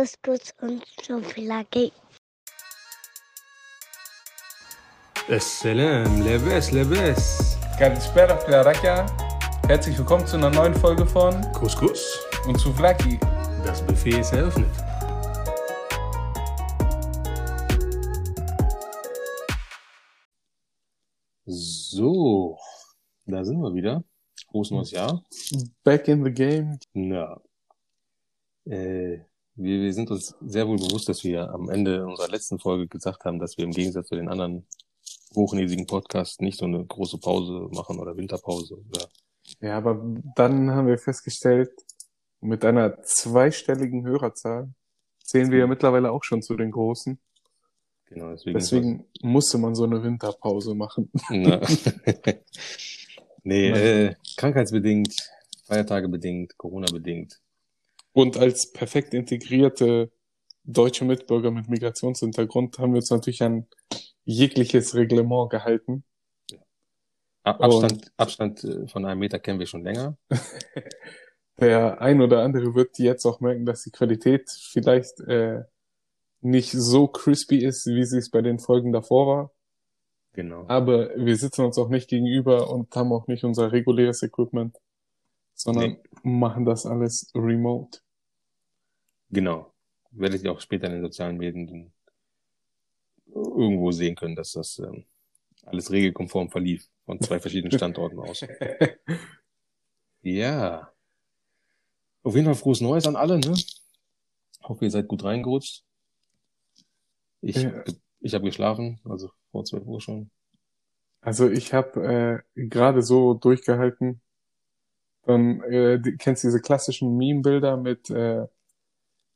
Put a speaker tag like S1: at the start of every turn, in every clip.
S1: Hibiskus und Schokolade.
S2: Assalam, Leves, Leves.
S3: Kalispera, Klarakia. Herzlich willkommen zu einer neuen Folge von
S2: Couscous
S3: und Souvlaki.
S2: Das Buffet ist eröffnet. So, da sind wir wieder. Frohes neues Jahr.
S3: Back in the game.
S2: Ja. Äh, wir, wir sind uns sehr wohl bewusst, dass wir am Ende unserer letzten Folge gesagt haben, dass wir im Gegensatz zu den anderen hochnäsigen Podcasts nicht so eine große Pause machen oder Winterpause oder
S3: Ja, aber dann haben wir festgestellt, mit einer zweistelligen Hörerzahl zählen wir ja mittlerweile auch schon zu den Großen.
S2: genau deswegen.
S3: Deswegen musste man so eine Winterpause machen.
S2: Nee, äh, krankheitsbedingt, Feiertage bedingt, Corona bedingt.
S3: Und als perfekt integrierte deutsche Mitbürger mit Migrationshintergrund haben wir uns natürlich an jegliches Reglement gehalten.
S2: Ab Abstand, Abstand äh, von einem Meter kennen wir schon länger.
S3: Der ein oder andere wird jetzt auch merken, dass die Qualität vielleicht äh, nicht so crispy ist, wie sie es bei den Folgen davor war.
S2: Genau.
S3: Aber wir sitzen uns auch nicht gegenüber und haben auch nicht unser reguläres Equipment, sondern machen das alles remote.
S2: Genau. Werdet ihr auch später in den sozialen Medien irgendwo sehen können, dass das ähm, alles regelkonform verlief von zwei verschiedenen Standorten aus. Ja. Auf jeden Fall frohes Neues an alle, ne? Hoffe, ihr seid gut reingerutscht. Ich,
S3: Ja.
S2: ich habe geschlafen, also vor 12 Uhr schon.
S3: Also ich habe äh, gerade so durchgehalten. Dann äh, die, kennst du diese klassischen Meme-Bilder mit äh,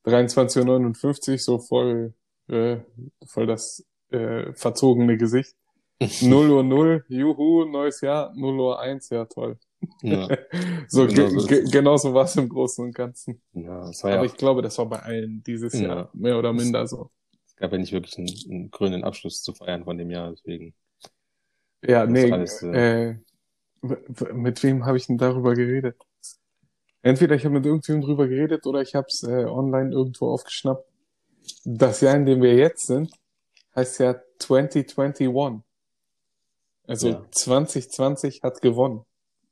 S3: 23.59 Uhr, so voll, äh, voll das äh, verzogene Gesicht. 0 Uhr 0, juhu, neues Jahr, 0 Uhr 1, ja toll.
S2: Ja,
S3: So,
S2: Genau
S3: ge
S2: so
S3: genauso war es im Großen und Ganzen.
S2: ja es war ja
S3: Aber
S2: auch,
S3: ich glaube, das war bei allen dieses
S2: Ja.
S3: Jahr mehr oder minder so.
S2: es gab ja nicht wirklich einen, einen krönenden Abschluss zu feiern von dem Jahr, deswegen.
S3: Ja,
S2: Das
S3: nee,
S2: alles,
S3: äh, w- mit wem habe ich denn darüber geredet? Entweder ich habe mit irgendjemandem drüber geredet oder ich habe es äh, online irgendwo aufgeschnappt. Das Jahr, in dem wir jetzt sind, heißt ja 2021. Also
S2: Ja.
S3: 2020 hat gewonnen.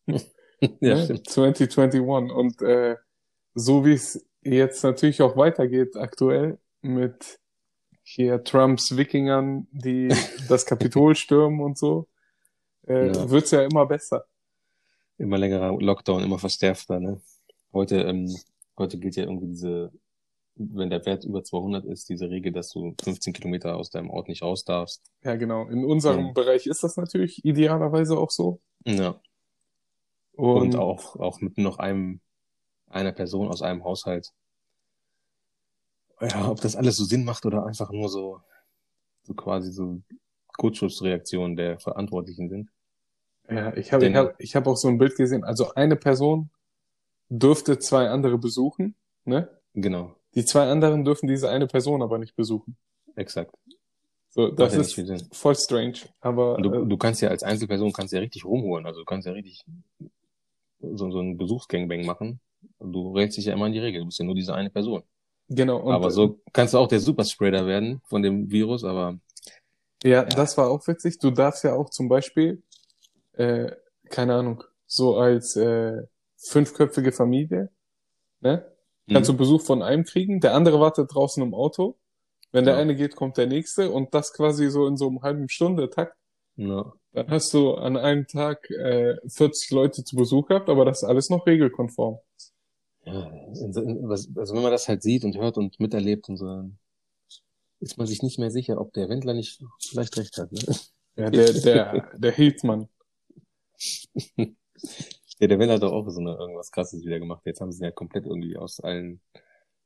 S2: Ja,
S3: ne?
S2: stimmt.
S3: 2021. Und äh, so wie es jetzt natürlich auch weitergeht aktuell mit hier Trumps Wikingern, die das Kapitol stürmen und so, äh,
S2: Ja.
S3: wird's ja immer besser.
S2: Immer längerer Lockdown, immer verstärkter, ne? Heute, ähm, heute gilt ja irgendwie diese, wenn der Wert über 200 ist, diese Regel, dass du 15 Kilometer aus deinem Ort nicht raus darfst.
S3: Ja, genau. In unserem
S2: Ja.
S3: Bereich ist das natürlich idealerweise auch so.
S2: Ja. Und auch, auch mit noch einem, einer Person aus einem Haushalt. Ja, ob das alles so Sinn macht oder einfach nur so, so quasi so Kurzschussreaktionen der Verantwortlichen sind.
S3: Ja, ich habe ich hab, ich hab auch so ein Bild gesehen. Also eine Person dürfte zwei andere besuchen, ne?
S2: Genau,
S3: Die zwei anderen dürfen diese eine Person aber nicht besuchen.
S2: exakt.
S3: So, das ist voll strange. Aber
S2: du,
S3: äh,
S2: du kannst ja als Einzelperson kannst ja richtig rumholen. Also du kannst ja richtig so, so einen Besuchsgangbang machen. Du rätst dich ja immer an die Regel. Du bist ja nur diese eine Person.
S3: genau.
S2: Aber so kannst du auch der Superspreader werden von dem Virus, aber
S3: Ja, das war auch witzig. Du darfst ja auch zum Beispiel, äh, keine Ahnung, so als äh, fünfköpfige Familie, ne? Kannst
S2: hm,
S3: du Besuch von einem kriegen, der andere wartet draußen im Auto. Wenn der
S2: Ja.
S3: eine geht, kommt der nächste und das quasi so in so einem halben Stunde Takt.
S2: ja,
S3: Dann hast du an einem Tag äh, 40 Leute zu Besuch gehabt, aber das ist alles noch regelkonform.
S2: ja, also wenn man das halt sieht und hört und miterlebt und so, dann ist man sich nicht mehr sicher, ob der Wendler nicht vielleicht recht hat. Ne?
S3: Ja, der, der, der Hildmann.
S2: Ja, der Wendler hat doch auch so eine, irgendwas krasses wieder gemacht. Jetzt haben sie ihn ja komplett irgendwie aus allen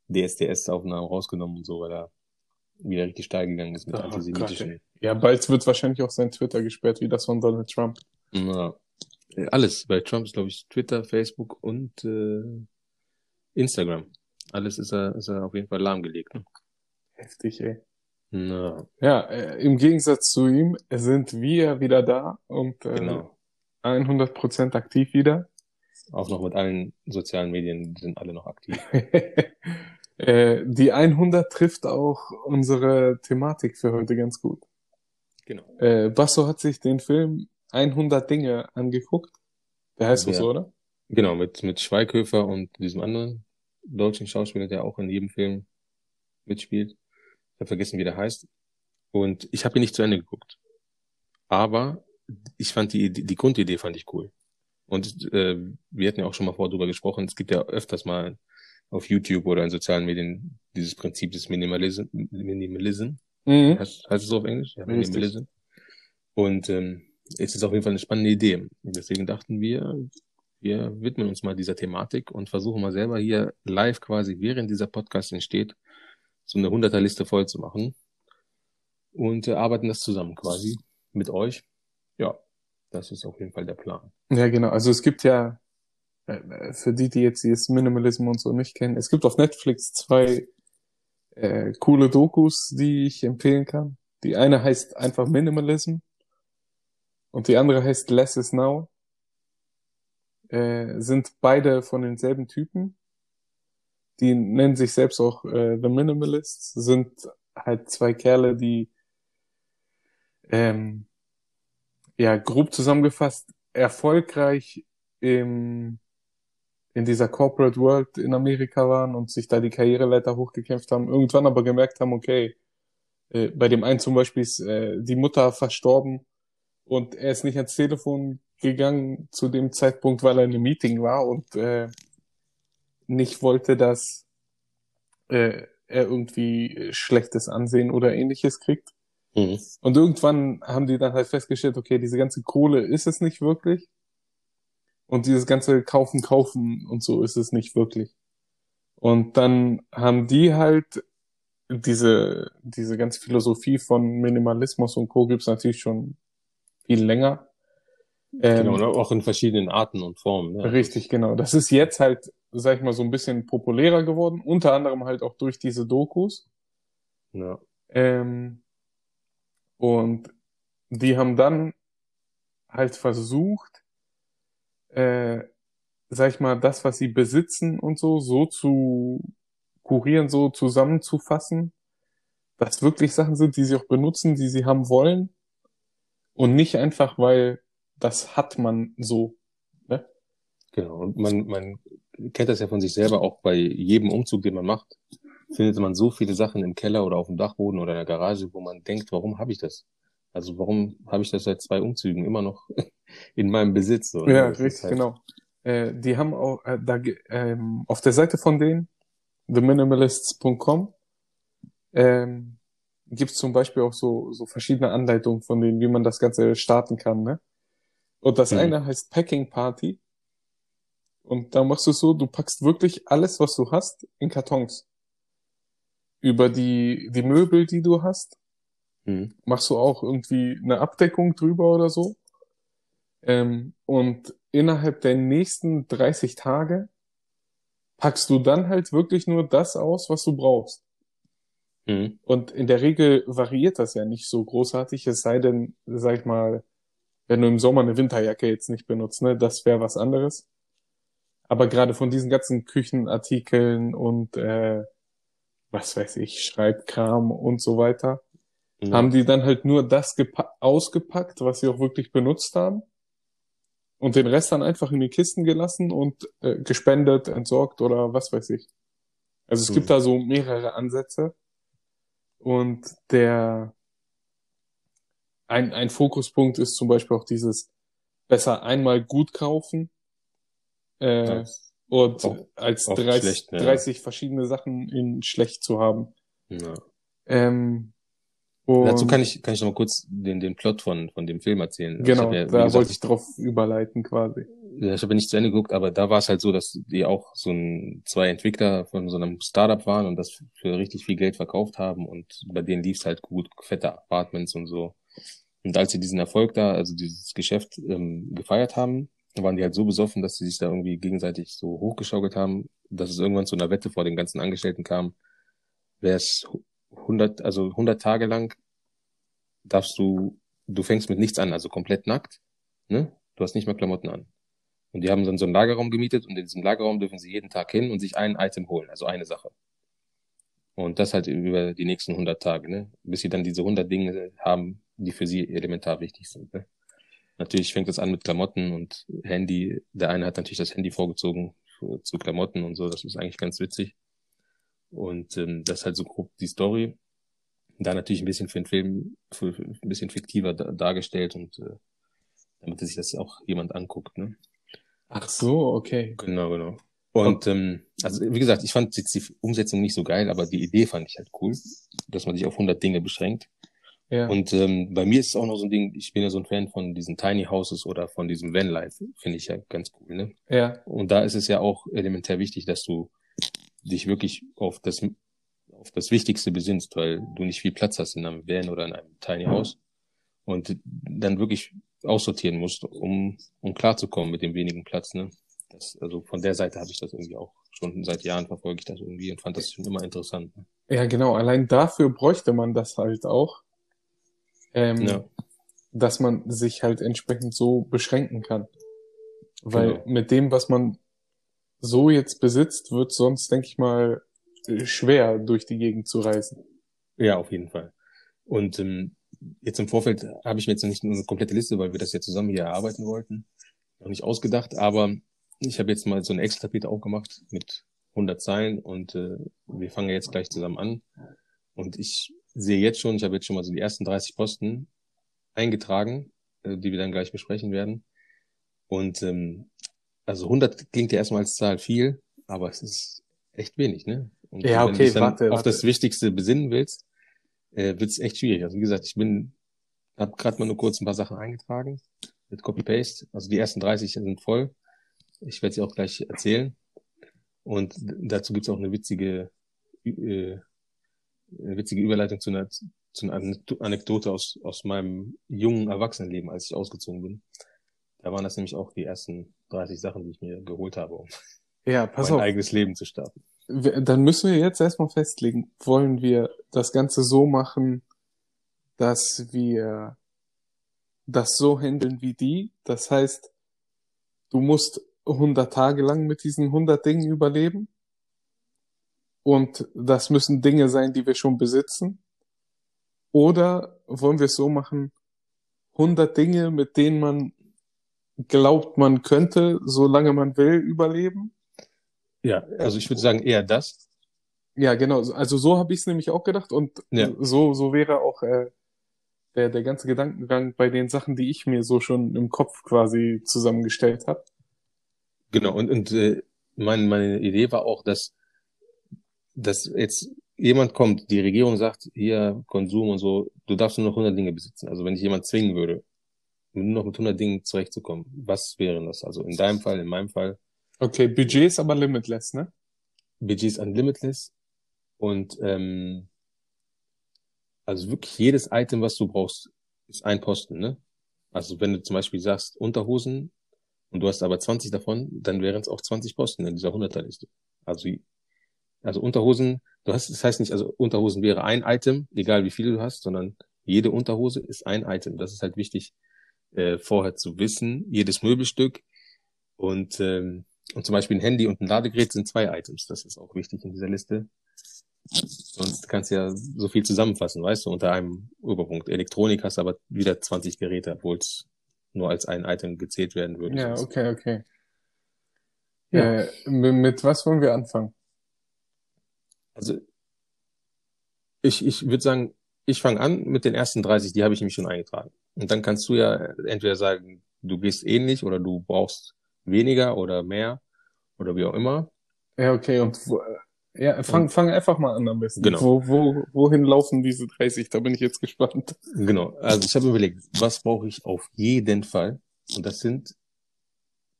S2: DSDS-Aufnahmen rausgenommen und so, weil er wieder richtig steil gegangen ist mit
S3: Oh
S2: antisemitischen.
S3: Ja, bald wird wahrscheinlich auch sein Twitter gesperrt, wie das von Donald Trump.
S2: Ja. Äh, Alles. Bei Trump ist, glaube ich, Twitter, Facebook und äh, Instagram. Alles ist er, ist er auf jeden Fall lahmgelegt. Ne?
S3: Heftig, ey.
S2: Ja,
S3: Ja, äh, im Gegensatz zu ihm sind wir wieder da und äh,
S2: genau.
S3: 100% aktiv wieder.
S2: Auch noch mit allen sozialen Medien, die sind alle noch aktiv.
S3: Äh, die 100 trifft auch unsere Thematik für heute ganz gut.
S2: Genau.
S3: Äh, Basso hat sich den Film 100 Dinge angeguckt. Der heißt
S2: Ja.
S3: so, oder?
S2: Genau, mit, mit Schweighöfer und diesem anderen deutschen Schauspieler, der auch in jedem Film mitspielt. Ich habe vergessen, wie der heißt. Und ich habe ihn nicht zu Ende geguckt. Aber ich fand die, die, die Grundidee fand ich cool. Und äh, wir hatten ja auch schon mal vorher drüber gesprochen. Es gibt ja öfters mal auf YouTube oder in sozialen Medien dieses Prinzip des Minimalism. Minimalism.
S3: Mhm.
S2: Heißt, heißt es so auf Englisch? Ja. Minimalism. Und ähm, es ist auf jeden Fall eine spannende Idee. Deswegen dachten wir, wir widmen uns mal dieser Thematik und versuchen mal selber hier live quasi, während dieser Podcast entsteht, so eine Hunderterliste voll zu machen. Und äh, arbeiten das zusammen quasi mit euch. Ja, das ist auf jeden Fall der Plan.
S3: Ja, genau. Also es gibt ja, äh, für die, die jetzt dieses Minimalism und so nicht kennen, es gibt auf Netflix zwei äh, coole Dokus, die ich empfehlen kann. Die eine heißt einfach Minimalism und die andere heißt Less is Now. Äh, sind beide von denselben Typen. Die nennen sich selbst auch äh, The Minimalists, sind halt zwei Kerle, die ähm, ja, grob zusammengefasst, erfolgreich im, in dieser Corporate World in Amerika waren und sich da die Karriereleiter hochgekämpft haben, irgendwann aber gemerkt haben, okay, äh, bei dem einen zum Beispiel ist äh, die Mutter verstorben und er ist nicht ans Telefon gegangen zu dem Zeitpunkt, weil er in einem Meeting war und äh, nicht wollte, dass äh, er irgendwie schlechtes Ansehen oder ähnliches kriegt.
S2: Mhm.
S3: Und irgendwann haben die dann halt festgestellt, okay, diese ganze Kohle ist es nicht wirklich. Und dieses ganze Kaufen, Kaufen und so ist es nicht wirklich. Und dann haben die halt diese, diese ganze Philosophie von Minimalismus und Co. gibt's natürlich schon viel länger. Ähm,
S2: Genau, und auch in verschiedenen Arten und Formen. Ja.
S3: Richtig, genau. Das ist jetzt halt, sag ich mal, so ein bisschen populärer geworden, unter anderem halt auch durch diese Dokus.
S2: Ja.
S3: Ähm, und die haben dann halt versucht, äh, sag ich mal, das, was sie besitzen und so, so zu kurieren, so zusammenzufassen, dass wirklich Sachen sind, die sie auch benutzen, die sie haben wollen. Und nicht einfach, weil das hat man so. Ne?
S2: Genau. Und man, man kennt das ja von sich selber auch bei jedem Umzug, den man macht, findet man so viele Sachen im Keller oder auf dem Dachboden oder in der Garage, wo man denkt, warum habe ich das? Also warum habe ich das seit zwei Umzügen immer noch in meinem Besitz? So,
S3: Ja,
S2: Das
S3: richtig,
S2: halt-
S3: genau. Äh, die haben auch, äh, da, ähm, auf der Seite von denen, theminimalists.com, ähm, gibt es zum Beispiel auch so, so verschiedene Anleitungen von denen, wie man das Ganze starten kann, ne? Und das
S2: Mhm.
S3: eine heißt Packing Party. Und da machst du es so, du packst wirklich alles, was du hast, in Kartons. Über die, die Möbel, die du hast,
S2: Mhm.
S3: machst du auch irgendwie eine Abdeckung drüber oder so. Ähm, und innerhalb der nächsten 30 Tage packst du dann halt wirklich nur das aus, was du brauchst.
S2: Mhm.
S3: Und in der Regel variiert das ja nicht so großartig, es sei denn, sag ich mal, wenn du im Sommer eine Winterjacke jetzt nicht benutzt, ne, das wäre was anderes. Aber gerade von diesen ganzen Küchenartikeln und äh, was weiß ich, Schreibkram und so weiter,
S2: Ja.
S3: haben die dann halt nur das gepa- ausgepackt, was sie auch wirklich benutzt haben. Und den Rest dann einfach in die Kisten gelassen und äh, gespendet, entsorgt oder was weiß ich. Also es
S2: Mhm.
S3: gibt da so mehrere Ansätze. Und der ein, ein Fokuspunkt ist zum Beispiel auch dieses besser einmal gut kaufen äh, und
S2: Auch-
S3: als
S2: auch
S3: 30,
S2: schlecht, ja.
S3: 30 verschiedene Sachen in schlecht zu haben.
S2: Ja.
S3: Ähm,
S2: Dazu
S3: und-
S2: kann ich, kann ich noch mal kurz den, den Plot von, von dem Film erzählen.
S3: Genau,
S2: ja,
S3: da
S2: gesagt,
S3: wollte ich drauf überleiten quasi.
S2: Ja, ich habe ja nicht zu Ende geguckt, aber da war es halt so, dass die auch so ein, zwei Entwickler von so einem Startup waren und das für richtig viel Geld verkauft haben und bei denen lief es halt gut, fette Apartments und so. Und als sie diesen Erfolg da, also dieses Geschäft ähm, gefeiert haben, waren die halt so besoffen, dass sie sich da irgendwie gegenseitig so hochgeschaukelt haben, dass es irgendwann zu einer Wette vor den ganzen Angestellten kam. Wer es 100, also 100 Tage lang darfst du, du fängst mit nichts an, also komplett nackt, ne? Du hast nicht mal Klamotten an. Und die haben dann so einen Lagerraum gemietet und in diesem Lagerraum dürfen sie jeden Tag hin und sich ein Item holen, also eine Sache. Und das halt über die nächsten 100 Tage, ne? bis sie dann diese 100 Dinge haben, die für sie elementar wichtig sind. Ne? Natürlich fängt es an mit Klamotten und Handy. Der eine hat natürlich das Handy vorgezogen für, zu Klamotten und so. Das ist eigentlich ganz witzig. Und ähm, das ist halt so grob die Story. Da natürlich ein bisschen für den Film für, für ein bisschen fiktiver da, dargestellt und äh, damit sich das auch jemand anguckt. Ne?
S3: Ach so, okay.
S2: Genau, genau. Und ähm, also wie gesagt, ich fand jetzt die Umsetzung nicht so geil, aber die Idee fand ich halt cool, dass man sich auf 100 Dinge beschränkt.
S3: Ja.
S2: Und ähm, bei mir ist es auch noch so ein Ding, ich bin ja so ein Fan von diesen Tiny Houses oder von diesem Vanlife, finde ich ja ganz cool. Ne?
S3: ja.
S2: Und da ist es ja auch elementär wichtig, dass du dich wirklich auf das, auf das Wichtigste besinnst, weil du nicht viel Platz hast in einem Van oder in einem Tiny House und dann wirklich aussortieren musst, um, um klarzukommen mit dem wenigen Platz. Ne? Das, also von der Seite habe ich das irgendwie auch schon seit Jahren verfolge ich das irgendwie und fand das schon immer interessant. Ne?
S3: Ja, genau. Allein dafür bräuchte man das halt auch. Ähm,
S2: Ja,
S3: dass man sich halt entsprechend so beschränken kann. Weil
S2: Genau.
S3: mit dem, was man so jetzt besitzt, wird sonst, denke ich mal, schwer durch die Gegend zu reisen.
S2: ja, auf jeden Fall. Und ähm, jetzt im Vorfeld habe ich mir jetzt noch nicht eine komplette Liste, weil wir das ja zusammen hier erarbeiten wollten, noch nicht ausgedacht, aber ich habe jetzt mal so eine Excel-Tapete aufgemacht mit 100 Zeilen und äh, wir fangen jetzt gleich zusammen an. Und ich sehe jetzt schon, ich habe jetzt schon mal so die ersten 30 Posten eingetragen, äh, die wir dann gleich besprechen werden. Und ähm, also 100 klingt ja erstmal als Zahl viel, aber es ist echt wenig, ne? Und
S3: Ja,
S2: wenn du
S3: okay,
S2: dich dann
S3: warte,
S2: auf
S3: warte.
S2: das Wichtigste besinnen willst, äh, wird es echt schwierig. Also wie gesagt, ich bin, habe gerade mal nur kurz ein paar Sachen eingetragen mit Copy-Paste. Also die ersten 30 sind voll. Ich werde sie auch gleich erzählen. Und dazu gibt's auch eine witzige, äh, eine witzige Überleitung zu einer, zu einer Anekdo- Anekdote aus, aus meinem jungen Erwachsenenleben, als ich ausgezogen bin. Da waren das nämlich auch die ersten 30 Sachen, die ich mir geholt habe, um
S3: Ja, pass
S2: mein
S3: auf.
S2: eigenes Leben zu starten.
S3: Dann müssen wir jetzt erstmal festlegen, wollen wir das Ganze so machen, dass wir das so handeln wie die? Das heißt, du musst 100 Tage lang mit diesen 100 Dingen überleben. Und das müssen Dinge sein, die wir schon besitzen. Oder wollen wir es so machen, 100 Dinge, mit denen man glaubt, man könnte, solange man will, überleben?
S2: Ja, also ich würde sagen eher das.
S3: Ja, genau. Also so habe ich es nämlich auch gedacht und
S2: Ja.
S3: so, so wäre auch äh, der, der ganze Gedankengang bei den Sachen, die ich mir so schon im Kopf quasi zusammengestellt habe.
S2: Genau, und, und äh, mein, meine Idee war auch, dass, dass jetzt jemand kommt, die Regierung sagt, hier Konsum und so, du darfst nur noch 100 Dinge besitzen. Also wenn dich jemand zwingen würde, nur noch mit 100 Dingen zurechtzukommen, was wären das? Also in deinem Fall, in meinem Fall,
S3: Okay, Budget ist aber limitless, ne?
S2: Budgets unlimitless und ähm, also wirklich jedes Item, was du brauchst, ist ein Posten, ne? Also wenn du zum Beispiel sagst Unterhosen und du hast aber 20 davon, dann wären es auch 20 Posten in dieser 100er-Liste. Also, also Unterhosen, du hast, das heißt nicht, also Unterhosen wäre ein Item, egal wie viele du hast, sondern jede Unterhose ist ein Item. Das ist halt wichtig, äh, vorher zu wissen. Jedes Möbelstück und, ähm, und zum Beispiel ein Handy und ein Ladegerät sind zwei Items. Das ist auch wichtig in dieser Liste. Sonst kannst du ja so viel zusammenfassen, weißt du, unter einem Überpunkt. Elektronik hast aber wieder 20 Geräte, obwohl es nur als ein Item gezählt werden würde.
S3: Ja, okay, okay.
S2: Ja.
S3: Äh, mit was wollen wir anfangen?
S2: Also ich, ich würde sagen, ich fange an mit den ersten 30, die habe ich nämlich schon eingetragen. Und dann kannst du ja entweder sagen, du gehst ähnlich oder du brauchst weniger oder mehr oder wie auch immer.
S3: Ja, okay, und wo, ja, fang, fang einfach mal an am besten.
S2: Genau.
S3: Wo, wo, wohin laufen diese 30? Da bin ich jetzt gespannt.
S2: Genau. Also ich habe überlegt, was brauche ich auf jeden Fall? Und das sind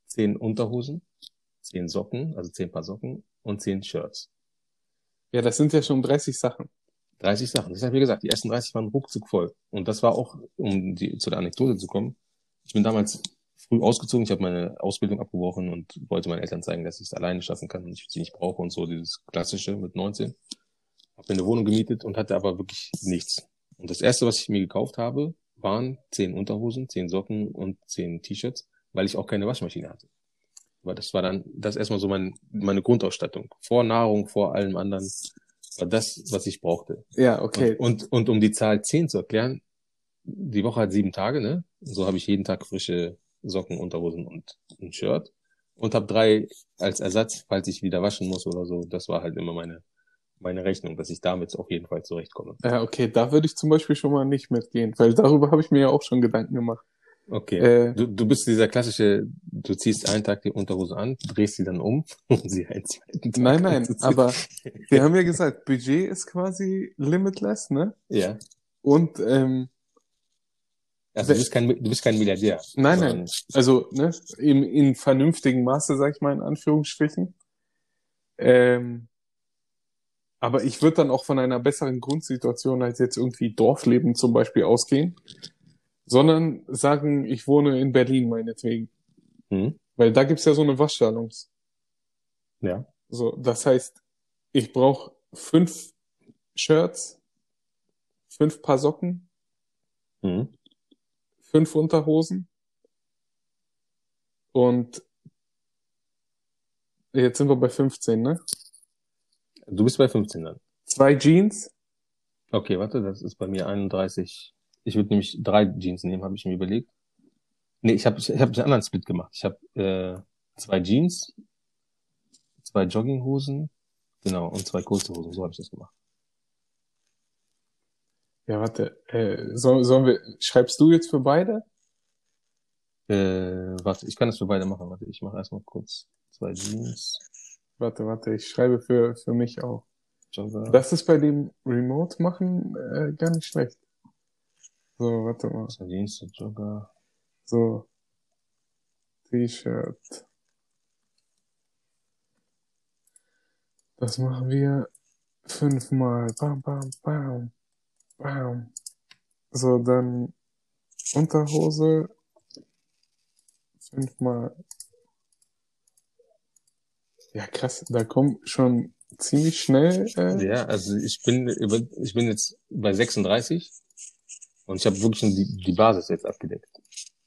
S2: zehn Unterhosen, zehn Socken, also zehn Paar Socken und zehn Shirts.
S3: Ja, das sind ja schon 30 Sachen.
S2: 30 Sachen. Das habe ich gesagt, die ersten 30 waren ruckzuck voll. Und das war auch, um die, zu der Anekdote zu kommen. Ich bin damals früh ausgezogen, ich habe meine Ausbildung abgebrochen und wollte meinen Eltern zeigen, dass ich es alleine schaffen kann und ich sie nicht brauche und so dieses klassische mit 19. Habe mir eine Wohnung gemietet und hatte aber wirklich nichts. Und das erste, was ich mir gekauft habe, waren zehn Unterhosen, zehn Socken und zehn T-Shirts, weil ich auch keine Waschmaschine hatte. Weil das war dann, das erstmal so mein, meine Grundausstattung. Vor Nahrung, vor allem anderen war das, was ich brauchte.
S3: Ja, okay.
S2: Und, und, und um die Zahl 10 zu erklären, die Woche hat sieben Tage, ne? So habe ich jeden Tag frische Socken, Unterhosen und ein Shirt. Und habe drei als Ersatz, falls ich wieder waschen muss oder so. Das war halt immer meine, meine Rechnung, dass ich damit auf jeden Fall zurechtkomme.
S3: Ja, okay, da würde ich zum Beispiel schon mal nicht mitgehen, weil darüber habe ich mir ja auch schon Gedanken gemacht.
S2: Okay.
S3: Äh,
S2: Du, du bist dieser klassische, du ziehst einen Tag die Unterhose an, drehst sie dann um und sie einen zweiten Tag
S3: nein, nein, aber wir haben ja gesagt, Budget ist quasi limitless, ne?
S2: Ja.
S3: Und ähm,
S2: Also du bist kein, du bist kein Milliardär.
S3: Nein, nein. Also, ne, im, in vernünftigen Maße, sag ich mal, in Anführungsstrichen. Ähm, aber ich würde dann auch von einer besseren Grundsituation als jetzt irgendwie Dorfleben zum Beispiel ausgehen, sondern sagen, ich wohne in Berlin meinetwegen.
S2: Hm?
S3: Weil da gibt's ja so eine Waschsalons.
S2: Ja.
S3: So, das heißt, ich brauche fünf Shirts, fünf Paar Socken,
S2: Hm?
S3: fünf Unterhosen und jetzt sind wir bei 15, ne?
S2: Du bist bei 15 dann.
S3: Zwei Jeans,
S2: Okay, warte, das ist bei mir 31. Ich würde nämlich drei Jeans nehmen, habe ich mir überlegt. Nee, ich habe ich hab einen anderen Split gemacht. Ich habe äh, zwei Jeans, zwei Jogginghosen, genau, und zwei kurze Hosen. So habe ich das gemacht.
S3: ja, warte, äh, soll, sollen wir, schreibst du jetzt für beide?
S2: Äh, warte, ich kann das für beide machen. Warte, ich mache erstmal kurz zwei Jeans,
S3: Warte, warte, ich schreibe für, für mich auch. Das ist bei dem Remote machen äh, gar nicht schlecht. So, warte mal.
S2: Zwei Jogger.
S3: So. T-Shirt. Das machen wir fünfmal. Bam, bam, bam. Bam. So, dann Unterhose. Fünfmal. Ja, krass. Da kommt schon ziemlich schnell. Äh,
S2: Ja, also ich bin über, ich bin jetzt bei 36 und ich habe wirklich schon die, die Basis jetzt abgedeckt.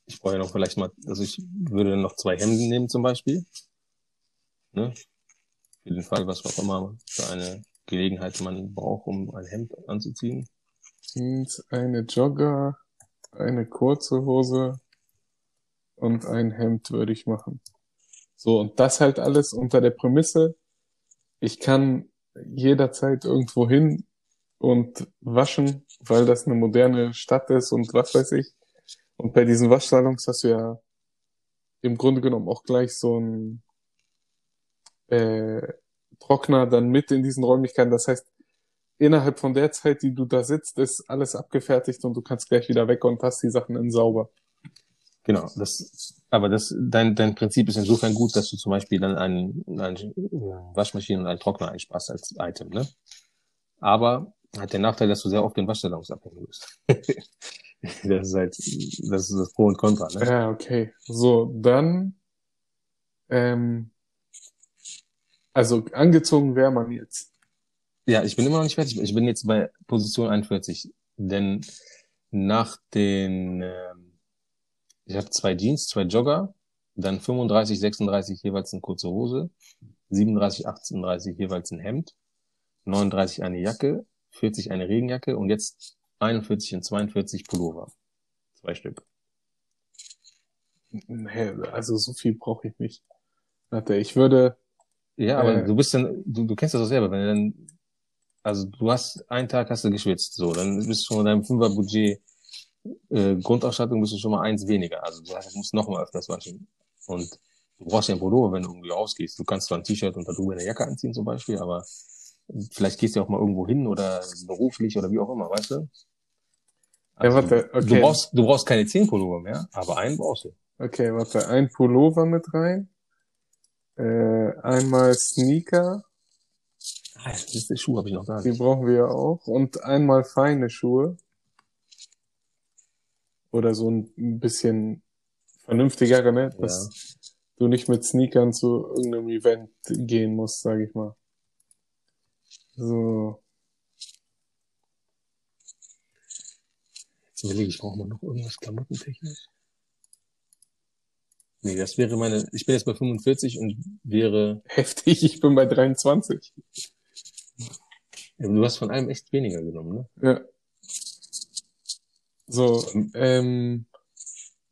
S2: Ich brauche ja noch vielleicht mal, also ich würde noch zwei Hemden nehmen zum Beispiel. Ne? Für den Fall, was auch immer für eine Gelegenheit man braucht, um ein Hemd anzuziehen.
S3: Jeans, eine Jogger, eine kurze Hose und ein Hemd würde ich machen. So, und das halt alles unter der Prämisse, ich kann jederzeit irgendwo hin und waschen, weil das eine moderne Stadt ist und was weiß ich. Und bei diesen Waschsalons hast du ja im Grunde genommen auch gleich so ein äh, Trockner dann mit in diesen Räumlichkeiten. Das heißt, innerhalb von der Zeit, die du da sitzt, ist alles abgefertigt und du kannst gleich wieder weg und hast die Sachen in sauber.
S2: Genau, das, aber das, dein, dein Prinzip ist insofern gut, dass du zum Beispiel dann einen, eine Waschmaschine und einen Trockner einsparst als Item, ne? Aber hat den Nachteil, dass du sehr oft den Waschsalons abhängen bist. das ist halt, das ist das Pro und Contra, ne?
S3: Ja, okay. So, dann, ähm, also angezogen wäre man jetzt.
S2: Ja, ich bin immer noch nicht fertig. Ich bin jetzt bei Position 41, denn nach den, ähm, ich habe zwei Jeans, zwei Jogger, dann 35, 36 jeweils eine kurze Hose, 37, 38 jeweils ein Hemd, 39 eine Jacke, 40 eine Regenjacke und jetzt 41 und 42 Pullover. Zwei Stück.
S3: Nee, also so viel brauche ich nicht. Warte, ich würde,
S2: Ja, aber
S3: Äh.
S2: du bist dann, du, du kennst das doch selber, wenn du dann, also du hast, einen Tag hast du geschwitzt, so, dann bist du schon mit deinem Fünfer-Budget, äh, Grundausstattung bist du schon mal eins weniger, also du hast- musst noch mal öfters waschen. Und du brauchst ja ein Pullover, wenn du irgendwie rausgehst. Du kannst zwar ein T-Shirt und darüber eine Jacke anziehen zum Beispiel, aber vielleicht gehst du ja auch mal irgendwo hin oder beruflich oder wie auch immer, weißt du?
S3: Ja, warte,
S2: Du
S3: okay.
S2: brauchst, du brauchst keine zehn Pullover mehr, aber einen brauchst du.
S3: okay, warte, ein Pullover mit rein, äh, einmal Sneaker,
S2: Ah, das ist der Schuh, habe ich noch da.
S3: die brauchen wir ja auch, und einmal feine Schuhe. Oder so ein bisschen vernünftigere, ne? Dass du nicht mit Sneakern zu irgendeinem Event gehen musst, sag ich mal. So.
S2: Jetzt überlege ich, braucht man noch irgendwas klamottentechnisch? Nee, das wäre meine, ich bin jetzt bei 45 und wäre,
S3: Heftig, ich bin bei 23.
S2: Du hast von allem echt weniger genommen, ne?
S3: Ja. So, ähm,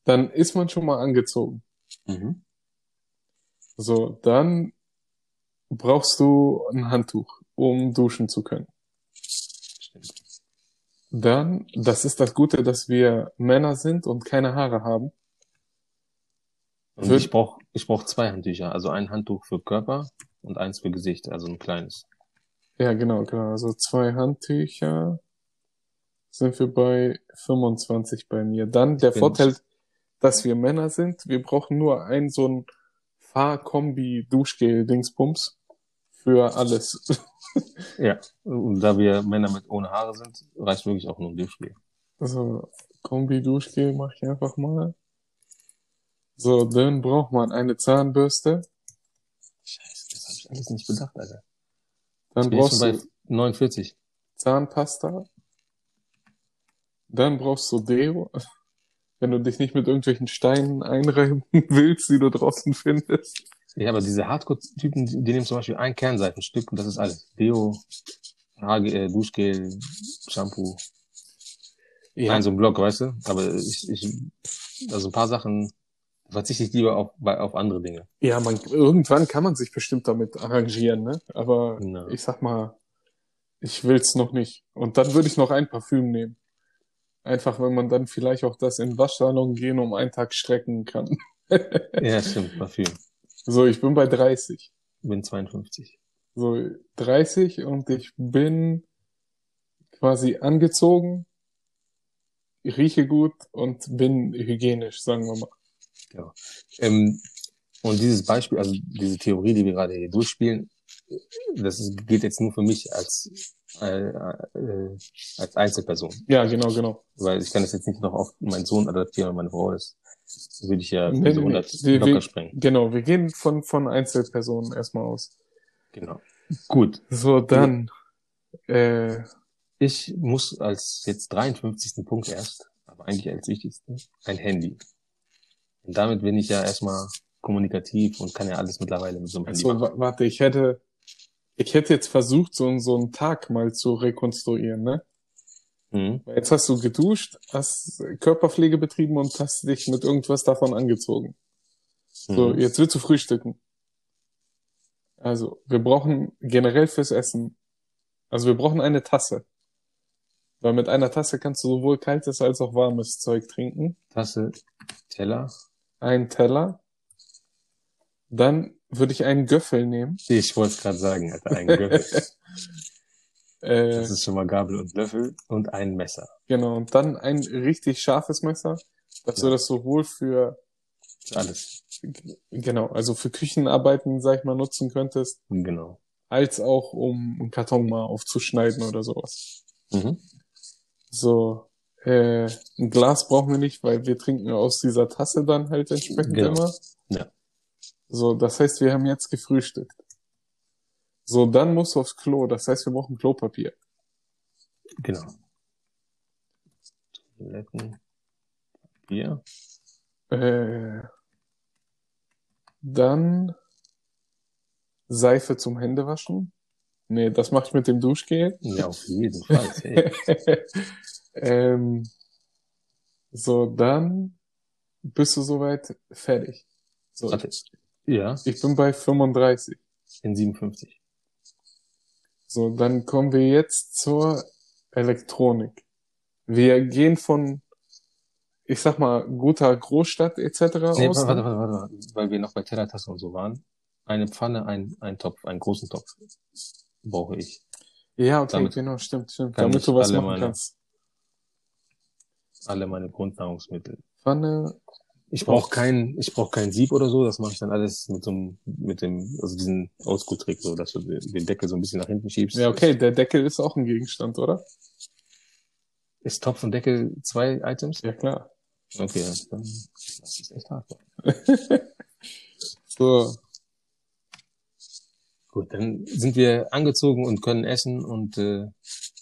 S3: dann ist man schon mal angezogen.
S2: Mhm.
S3: So, dann brauchst du ein Handtuch, um duschen zu können.
S2: Stimmt.
S3: Dann, das ist das Gute, dass wir Männer sind und keine Haare haben.
S2: Und
S3: Wird-
S2: ich brauch, ich brauch zwei Handtücher. Also ein Handtuch für Körper und eins für Gesicht, also ein kleines.
S3: Ja, genau, genau. Also zwei Handtücher sind wir bei 25 bei mir. Dann der
S2: bin-
S3: Vorteil, dass wir Männer sind, wir brauchen nur ein so ein Fahrkombi-Duschgel-Dingsbums für alles.
S2: Ja. Und da wir Männer mit ohne Haare sind, reicht wirklich auch nur ein Duschgel.
S3: Also Kombi-Duschgel mache ich einfach mal. So, dann braucht man eine Zahnbürste.
S2: Scheiße, das habe ich alles nicht bedacht, Alter.
S3: Dann brauchst du
S2: bei 49.
S3: Zahnpasta. Dann brauchst du Deo. Wenn du dich nicht mit irgendwelchen Steinen einreiben willst, die du draußen findest.
S2: Ja, aber diese Hardcore-Typen, die nehmen zum Beispiel ein Kernseifenstück und das ist alles. Deo, Haarge äh, Duschgel, Shampoo.
S3: Ja,
S2: Ein so ein Block, weißt du? Aber ich, ich, also ein paar Sachen verzichte ich lieber auf, auf andere Dinge.
S3: ja man, irgendwann kann man sich bestimmt damit arrangieren, ne? Aber
S2: Ja.
S3: ich sag mal, ich will's noch nicht. Und dann würde ich noch ein Parfüm nehmen. Einfach, wenn man dann vielleicht auch das in Waschsalon gehen um einen Tag strecken kann.
S2: Ja, stimmt, Parfüm.
S3: So, ich bin bei 30.
S2: Bin 52.
S3: So 30 und ich bin quasi angezogen, rieche gut und bin hygienisch, sagen wir mal.
S2: Genau. Ähm, und dieses Beispiel, also diese Theorie, die wir gerade hier durchspielen, das ist, geht jetzt nur für mich als, äh, äh, als Einzelperson.
S3: Ja, genau, genau.
S2: Weil ich kann das jetzt nicht noch auf meinen Sohn adaptieren oder meine Frau. Das würde ich ja
S3: Nee,
S2: so
S3: nee, nee.
S2: 100
S3: Wir-
S2: locker
S3: wir-
S2: sprengen.
S3: Genau, wir gehen von, von Einzelpersonen erstmal aus.
S2: Genau. Gut.
S3: So, dann, äh,
S2: Ich muss als jetzt 53. Punkt erst, aber eigentlich als wichtigsten, ein Handy. Und damit bin ich ja erstmal kommunikativ und kann ja alles mittlerweile mit so einem Handy
S3: so,
S2: machen.
S3: wa- warte, ich hätte, ich hätte jetzt versucht, so, so einen Tag mal zu rekonstruieren, ne?
S2: Mhm.
S3: Jetzt hast du geduscht, hast Körperpflege betrieben und hast dich mit irgendwas davon angezogen. So,
S2: Mhm.
S3: jetzt willst du frühstücken. Also, wir brauchen generell fürs Essen, also wir brauchen eine Tasse. Weil mit einer Tasse kannst du sowohl kaltes als auch warmes Zeug trinken.
S2: Tasse, Teller.
S3: Ein Teller. Dann würde ich einen Göffel nehmen.
S2: Ich wollte es gerade sagen, Alter, ein Göffel.
S3: Äh,
S2: Das ist schon mal Gabel und Löffel und ein Messer.
S3: genau, und dann ein richtig scharfes Messer, dass du
S2: Ja.
S3: das sowohl für,
S2: Alles.
S3: genau, also für Küchenarbeiten, sag ich mal, nutzen könntest,
S2: Genau.
S3: als auch um einen Karton mal aufzuschneiden oder sowas.
S2: Mhm.
S3: So, äh, ein Glas brauchen wir nicht, weil wir trinken aus dieser Tasse dann halt entsprechend
S2: Genau.
S3: immer.
S2: Ja.
S3: So, das heißt, wir haben jetzt gefrühstückt. So, dann musst du aufs Klo. Das heißt, wir brauchen Klopapier.
S2: Genau. Toiletten. Bier.
S3: Äh, dann Seife zum Händewaschen. Nee, das mache ich mit dem Duschgel.
S2: Ja, auf jeden Fall. Hey.
S3: ähm, so, dann bist du soweit fertig. So,
S2: Warte. Ja,
S3: ich bin bei 35.
S2: in 57.
S3: So, dann kommen wir jetzt zur Elektronik. Wir gehen von, ich sag mal, guter Großstadt etc.
S2: Nee,
S3: aus.
S2: warte, warte, warte, warte, weil wir noch bei Tellertasse und so waren. Eine Pfanne, ein, ein Topf, einen großen Topf brauche ich.
S3: Ja, okay,
S2: Damit
S3: genau, stimmt, stimmt. Damit du was machen
S2: meine-
S3: kannst.
S2: Alle meine Grundnahrungsmittel.
S3: Pfanne,
S2: Ich brauche kein, ich brauche kein Sieb oder so. Das mache ich dann alles mit so einem, mit dem, also diesen Oldschool-Trick, so, dass du den Deckel so ein bisschen nach hinten schiebst.
S3: ja, okay, der Deckel ist auch ein Gegenstand, oder?
S2: Ist Topf und Deckel zwei Items?
S3: Ja, klar.
S2: Okay, dann, das ist echt hart.
S3: So,
S2: Gut, dann sind wir angezogen und können essen und äh,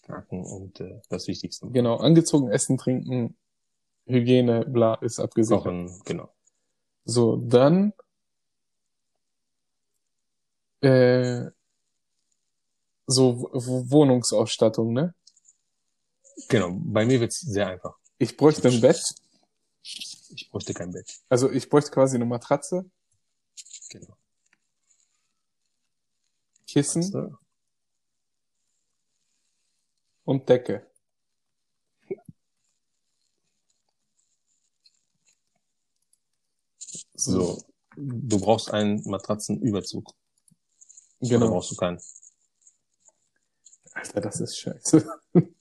S2: knacken und äh, das Wichtigste.
S3: genau, angezogen, essen, trinken, Hygiene, bla, ist abgesichert.
S2: Kochen, genau.
S3: So, dann äh, so W- Wohnungsausstattung, ne?
S2: Genau, bei mir wird's sehr einfach.
S3: Ich bräuchte ein Bett.
S2: Ich bräuchte kein Bett.
S3: Also ich bräuchte quasi eine Matratze,
S2: Genau.
S3: Kissen
S2: So.
S3: und Decke.
S2: So, du brauchst einen Matratzenüberzug. Oder
S3: Genau.
S2: brauchst du keinen?
S3: Alter, das ist scheiße.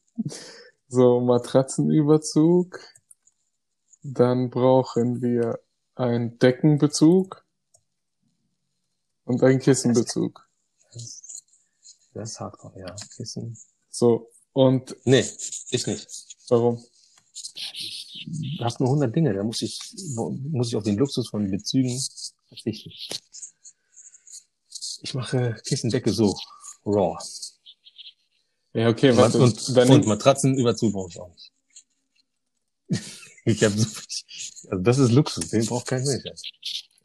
S3: so, Matratzenüberzug. Dann brauchen wir einen Deckenbezug und einen Kissenbezug.
S2: Das ist hardcore, ja. Kissen.
S3: So, und
S2: Nee, ich nicht.
S3: warum?
S2: Du hast nur 100 Dinge, da muss ich, muss ich auf den Luxus von Bezügen verzichten. Ich mache Kissendecke so, raw.
S3: Ja, okay,
S2: Und,
S3: warte,
S2: und, und Matratzenüberzug brauche ich auch nicht. ich viel, also das ist Luxus, den braucht kein Mensch.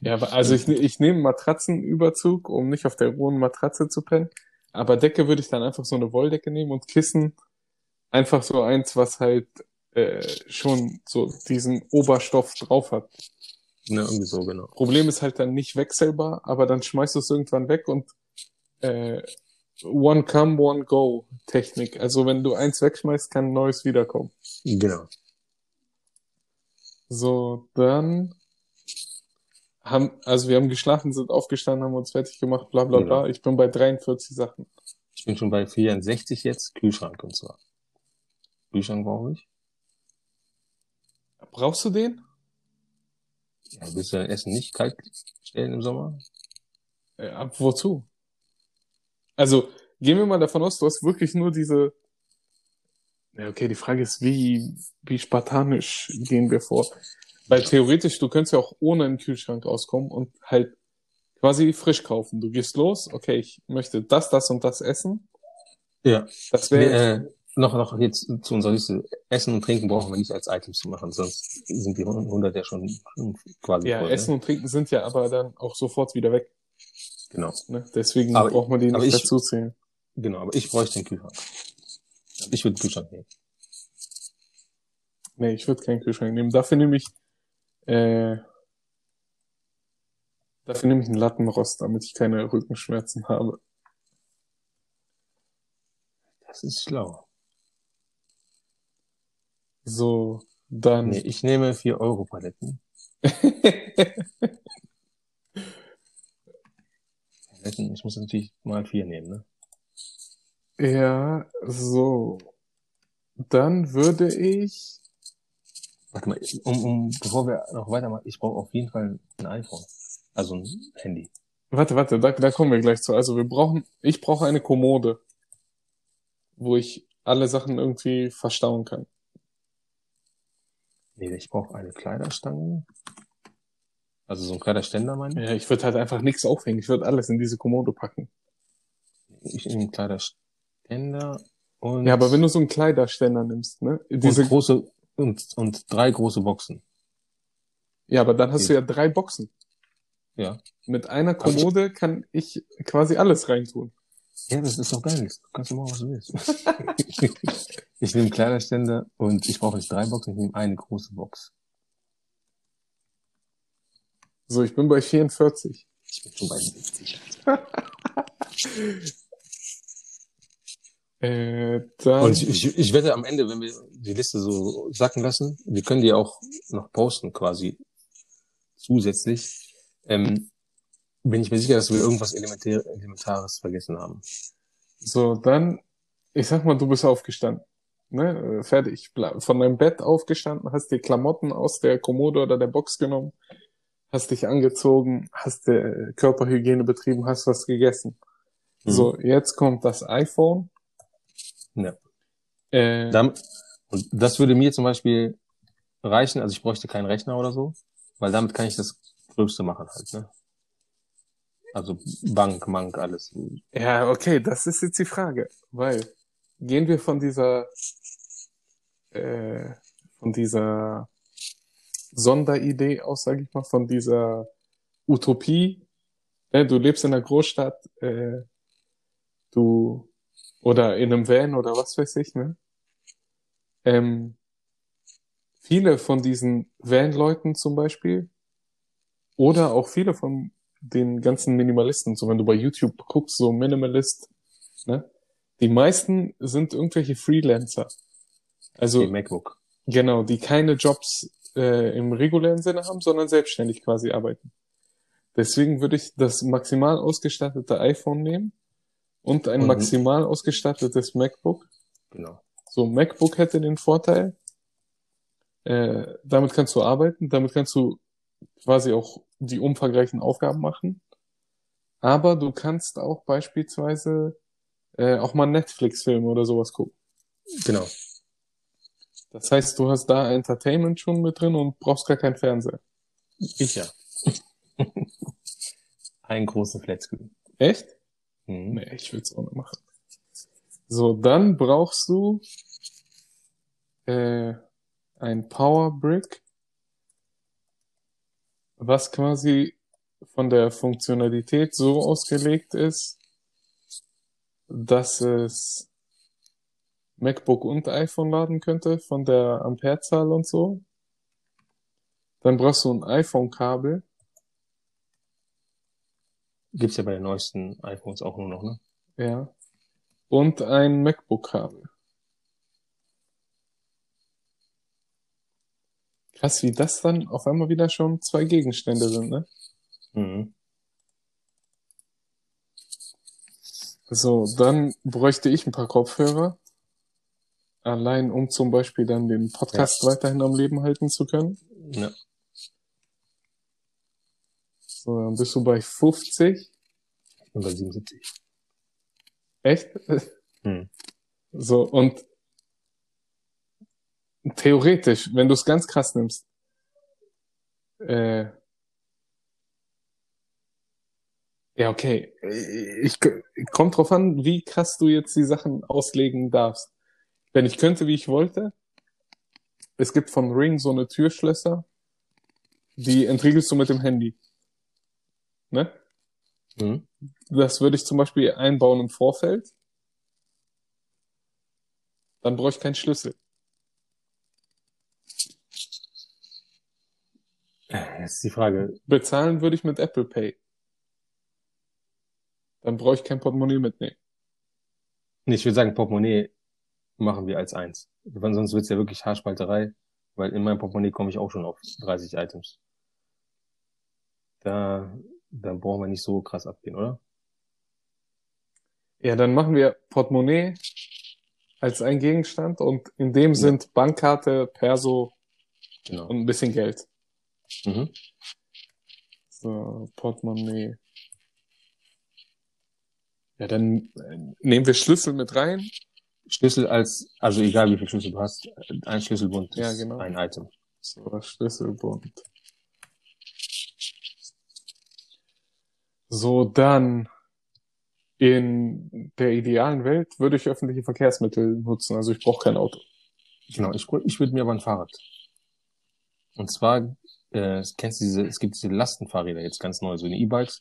S3: Ja, aber also ich, ich nehme Matratzenüberzug, um nicht auf der rohen Matratze zu pennen. Aber Decke würde ich dann einfach so eine Wolldecke nehmen und Kissen einfach so eins, was halt äh, schon so diesen Oberstoff drauf hat.
S2: Ne, irgendwie so, genau.
S3: Problem ist halt dann nicht wechselbar, aber dann schmeißt du es irgendwann weg und äh, One come, one go Technik. Also wenn du eins wegschmeißt, kann ein neues wiederkommen.
S2: Genau.
S3: So, dann haben, also wir haben geschlafen, sind aufgestanden, haben uns fertig gemacht, bla bla bla.
S2: Genau.
S3: Ich bin bei 43 Sachen.
S2: Ich bin schon bei 64 jetzt, Kühlschrank und zwar. Kühlschrank brauche ich.
S3: Brauchst du den?
S2: Ja, willst du dein Essen nicht kalt stellen im Sommer?
S3: Äh, ab wozu? Also, gehen wir mal davon aus, du hast wirklich nur diese. Ja, okay, die Frage ist, wie, wie spartanisch gehen wir vor? Weil theoretisch, du könntest ja auch ohne einen Kühlschrank auskommen und halt quasi frisch kaufen. Du gehst los, okay, ich möchte das, das und das essen.
S2: Ja.
S3: Das wäre,
S2: äh, noch, noch jetzt zu unserer Liste. Essen und Trinken brauchen wir nicht als Items zu machen, sonst sind die 100 ja schon quasi
S3: ja,
S2: voll.
S3: Essen
S2: Ne?
S3: und Trinken sind ja aber dann auch sofort wieder weg.
S2: Genau,
S3: Ne? Deswegen
S2: Aber-
S3: braucht man die nicht
S2: ich-
S3: dazu zählen.
S2: genau. Aber ich bräuchte den Kühlschrank. Ich würde den Kühlschrank nehmen.
S3: Nee, ich würde keinen Kühlschrank nehmen. Dafür nehme ich, äh, dafür nehme ich einen Lattenrost, damit ich keine Rückenschmerzen habe.
S2: Das ist schlau.
S3: So, dann,
S2: Nee, ich nehme 4 Euro Paletten. Paletten. Ich muss natürlich mal 4 nehmen, ne?
S3: ja, so, dann würde ich,
S2: Warte mal, um, um, bevor wir noch weitermachen, ich brauche auf jeden Fall ein iPhone. Also ein Handy.
S3: warte, warte, da, da kommen wir gleich zu. Also wir brauchen, ich brauche eine Kommode, wo ich alle Sachen irgendwie verstauen kann.
S2: Nee, ich brauche eine Kleiderstange. Also so ein Kleiderständer, meine ich.
S3: Ja, ich würde halt einfach nichts aufhängen. Ich würde alles in diese Kommode packen.
S2: Ich nehme einen Kleiderständer und,
S3: Ja, aber wenn du so einen Kleiderständer nimmst, ne? Diese,
S2: und große und, und drei große Boxen.
S3: ja, aber dann hast du ja drei Boxen.
S2: Ja.
S3: Mit einer Kommode kann ich quasi alles reintun.
S2: Ja, das ist doch geil. Du kannst machen, was du willst. ich nehme Kleiderständer und ich brauche nicht drei Boxen, ich nehme eine große Box.
S3: So, ich bin bei 44.
S2: Ich bin schon bei 70.
S3: Äh, dann,
S2: Und ich, ich, ich wette am Ende, wenn wir die Liste so sacken lassen, wir können die auch noch posten quasi zusätzlich, ähm, bin ich mir sicher, dass wir irgendwas Elementär, Elementares vergessen haben.
S3: so, dann, ich sag mal, du bist aufgestanden. Ne? äh, Fertig. Von deinem Bett aufgestanden, hast dir Klamotten aus der Kommode oder der Box genommen, hast dich angezogen, hast äh, Körperhygiene betrieben, hast was gegessen.
S2: Mhm.
S3: So, jetzt kommt das iPhone.
S2: Ja.
S3: Äh,
S2: Dann, und das würde mir zum Beispiel reichen, also ich bräuchte keinen Rechner oder so, weil damit kann ich das Größte machen halt, ne? Also Bank, Mank, alles.
S3: Ja, okay, das ist jetzt die Frage, weil gehen wir von dieser äh, von dieser Sonderidee aus, sage ich mal, von dieser Utopie. Ne, du lebst in einer Großstadt, äh, du oder in einem Van oder was weiß ich, ne? Ähm, viele von diesen Van-Leuten zum Beispiel oder auch viele von den ganzen Minimalisten, so wenn du bei YouTube guckst, so Minimalist, ne? Die meisten sind irgendwelche Freelancer. Also
S2: Die MacBook.
S3: Genau, die keine Jobs äh, im regulären Sinne haben, sondern selbstständig quasi arbeiten. Deswegen würde ich das maximal ausgestattete iPhone nehmen und ein
S2: Und-
S3: maximal ausgestattetes MacBook.
S2: Genau.
S3: So, MacBook hätte den Vorteil, äh, damit kannst du arbeiten, damit kannst du quasi auch die umfangreichen Aufgaben machen. Aber du kannst auch beispielsweise äh, auch mal Netflix-Filme oder sowas gucken.
S2: Genau.
S3: Das heißt, du hast da Entertainment schon mit drin und brauchst gar keinen Fernseher.
S2: Ich ja. Einen großen Flatscreen.
S3: Echt?
S2: Mhm.
S3: Nee, ich will's ohne machen. So, dann brauchst du äh, ein Power Brick, was quasi von der Funktionalität so ausgelegt ist, dass es MacBook und iPhone laden könnte von der Amperezahl und so. Dann brauchst du ein iPhone-Kabel.
S2: Gibt's ja bei den neuesten iPhones auch nur noch, ne?
S3: Ja. Und ein MacBook-Kabel. Krass, wie das dann auf einmal wieder schon zwei Gegenstände sind, ne?
S2: Mhm.
S3: So, dann bräuchte ich ein paar Kopfhörer. Allein um zum Beispiel dann den Podcast weiterhin am Leben halten zu können.
S2: Ja.
S3: So, dann bist du bei 50.
S2: Und bei 77.
S3: Echt?
S2: Mhm.
S3: So, und theoretisch, wenn du es ganz krass nimmst, äh, ja, okay, ich, kommt drauf an, wie krass du jetzt die Sachen auslegen darfst. Wenn ich könnte, wie ich wollte, es gibt von Ring so eine Türschlösser, die entriegelst du mit dem Handy. Ne?
S2: Mhm.
S3: Das würde ich zum Beispiel einbauen im Vorfeld. Dann brauche ich keinen Schlüssel.
S2: Jetzt ist die Frage,
S3: Bezahlen würde ich mit Apple Pay. Dann brauche ich kein Portemonnaie mitnehmen.
S2: nee, ich würde sagen, Portemonnaie machen wir als eins. Weil sonst wird's ja wirklich Haarspalterei, weil in meinem Portemonnaie komme ich auch schon auf 30 Items. Da, da brauchen wir nicht so krass abgehen, oder?
S3: Ja, dann machen wir Portemonnaie als ein Gegenstand und in dem sind Bankkarte, Perso
S2: Genau.
S3: und ein bisschen Geld.
S2: Mhm.
S3: So, Portemonnaie. Ja, dann äh, nehmen wir Schlüssel mit rein.
S2: Schlüssel als, also egal wie viel Schlüssel du hast, ein Schlüsselbund
S3: Ja, genau.
S2: ein Item.
S3: So, Schlüsselbund. So, dann in der idealen Welt würde ich öffentliche Verkehrsmittel nutzen. Also ich brauche kein Auto.
S2: Genau, ich, ich würde mir aber ein Fahrrad. Und zwar, äh, kennst du diese, es gibt diese Lastenfahrräder jetzt ganz neu, so eine E-Bikes,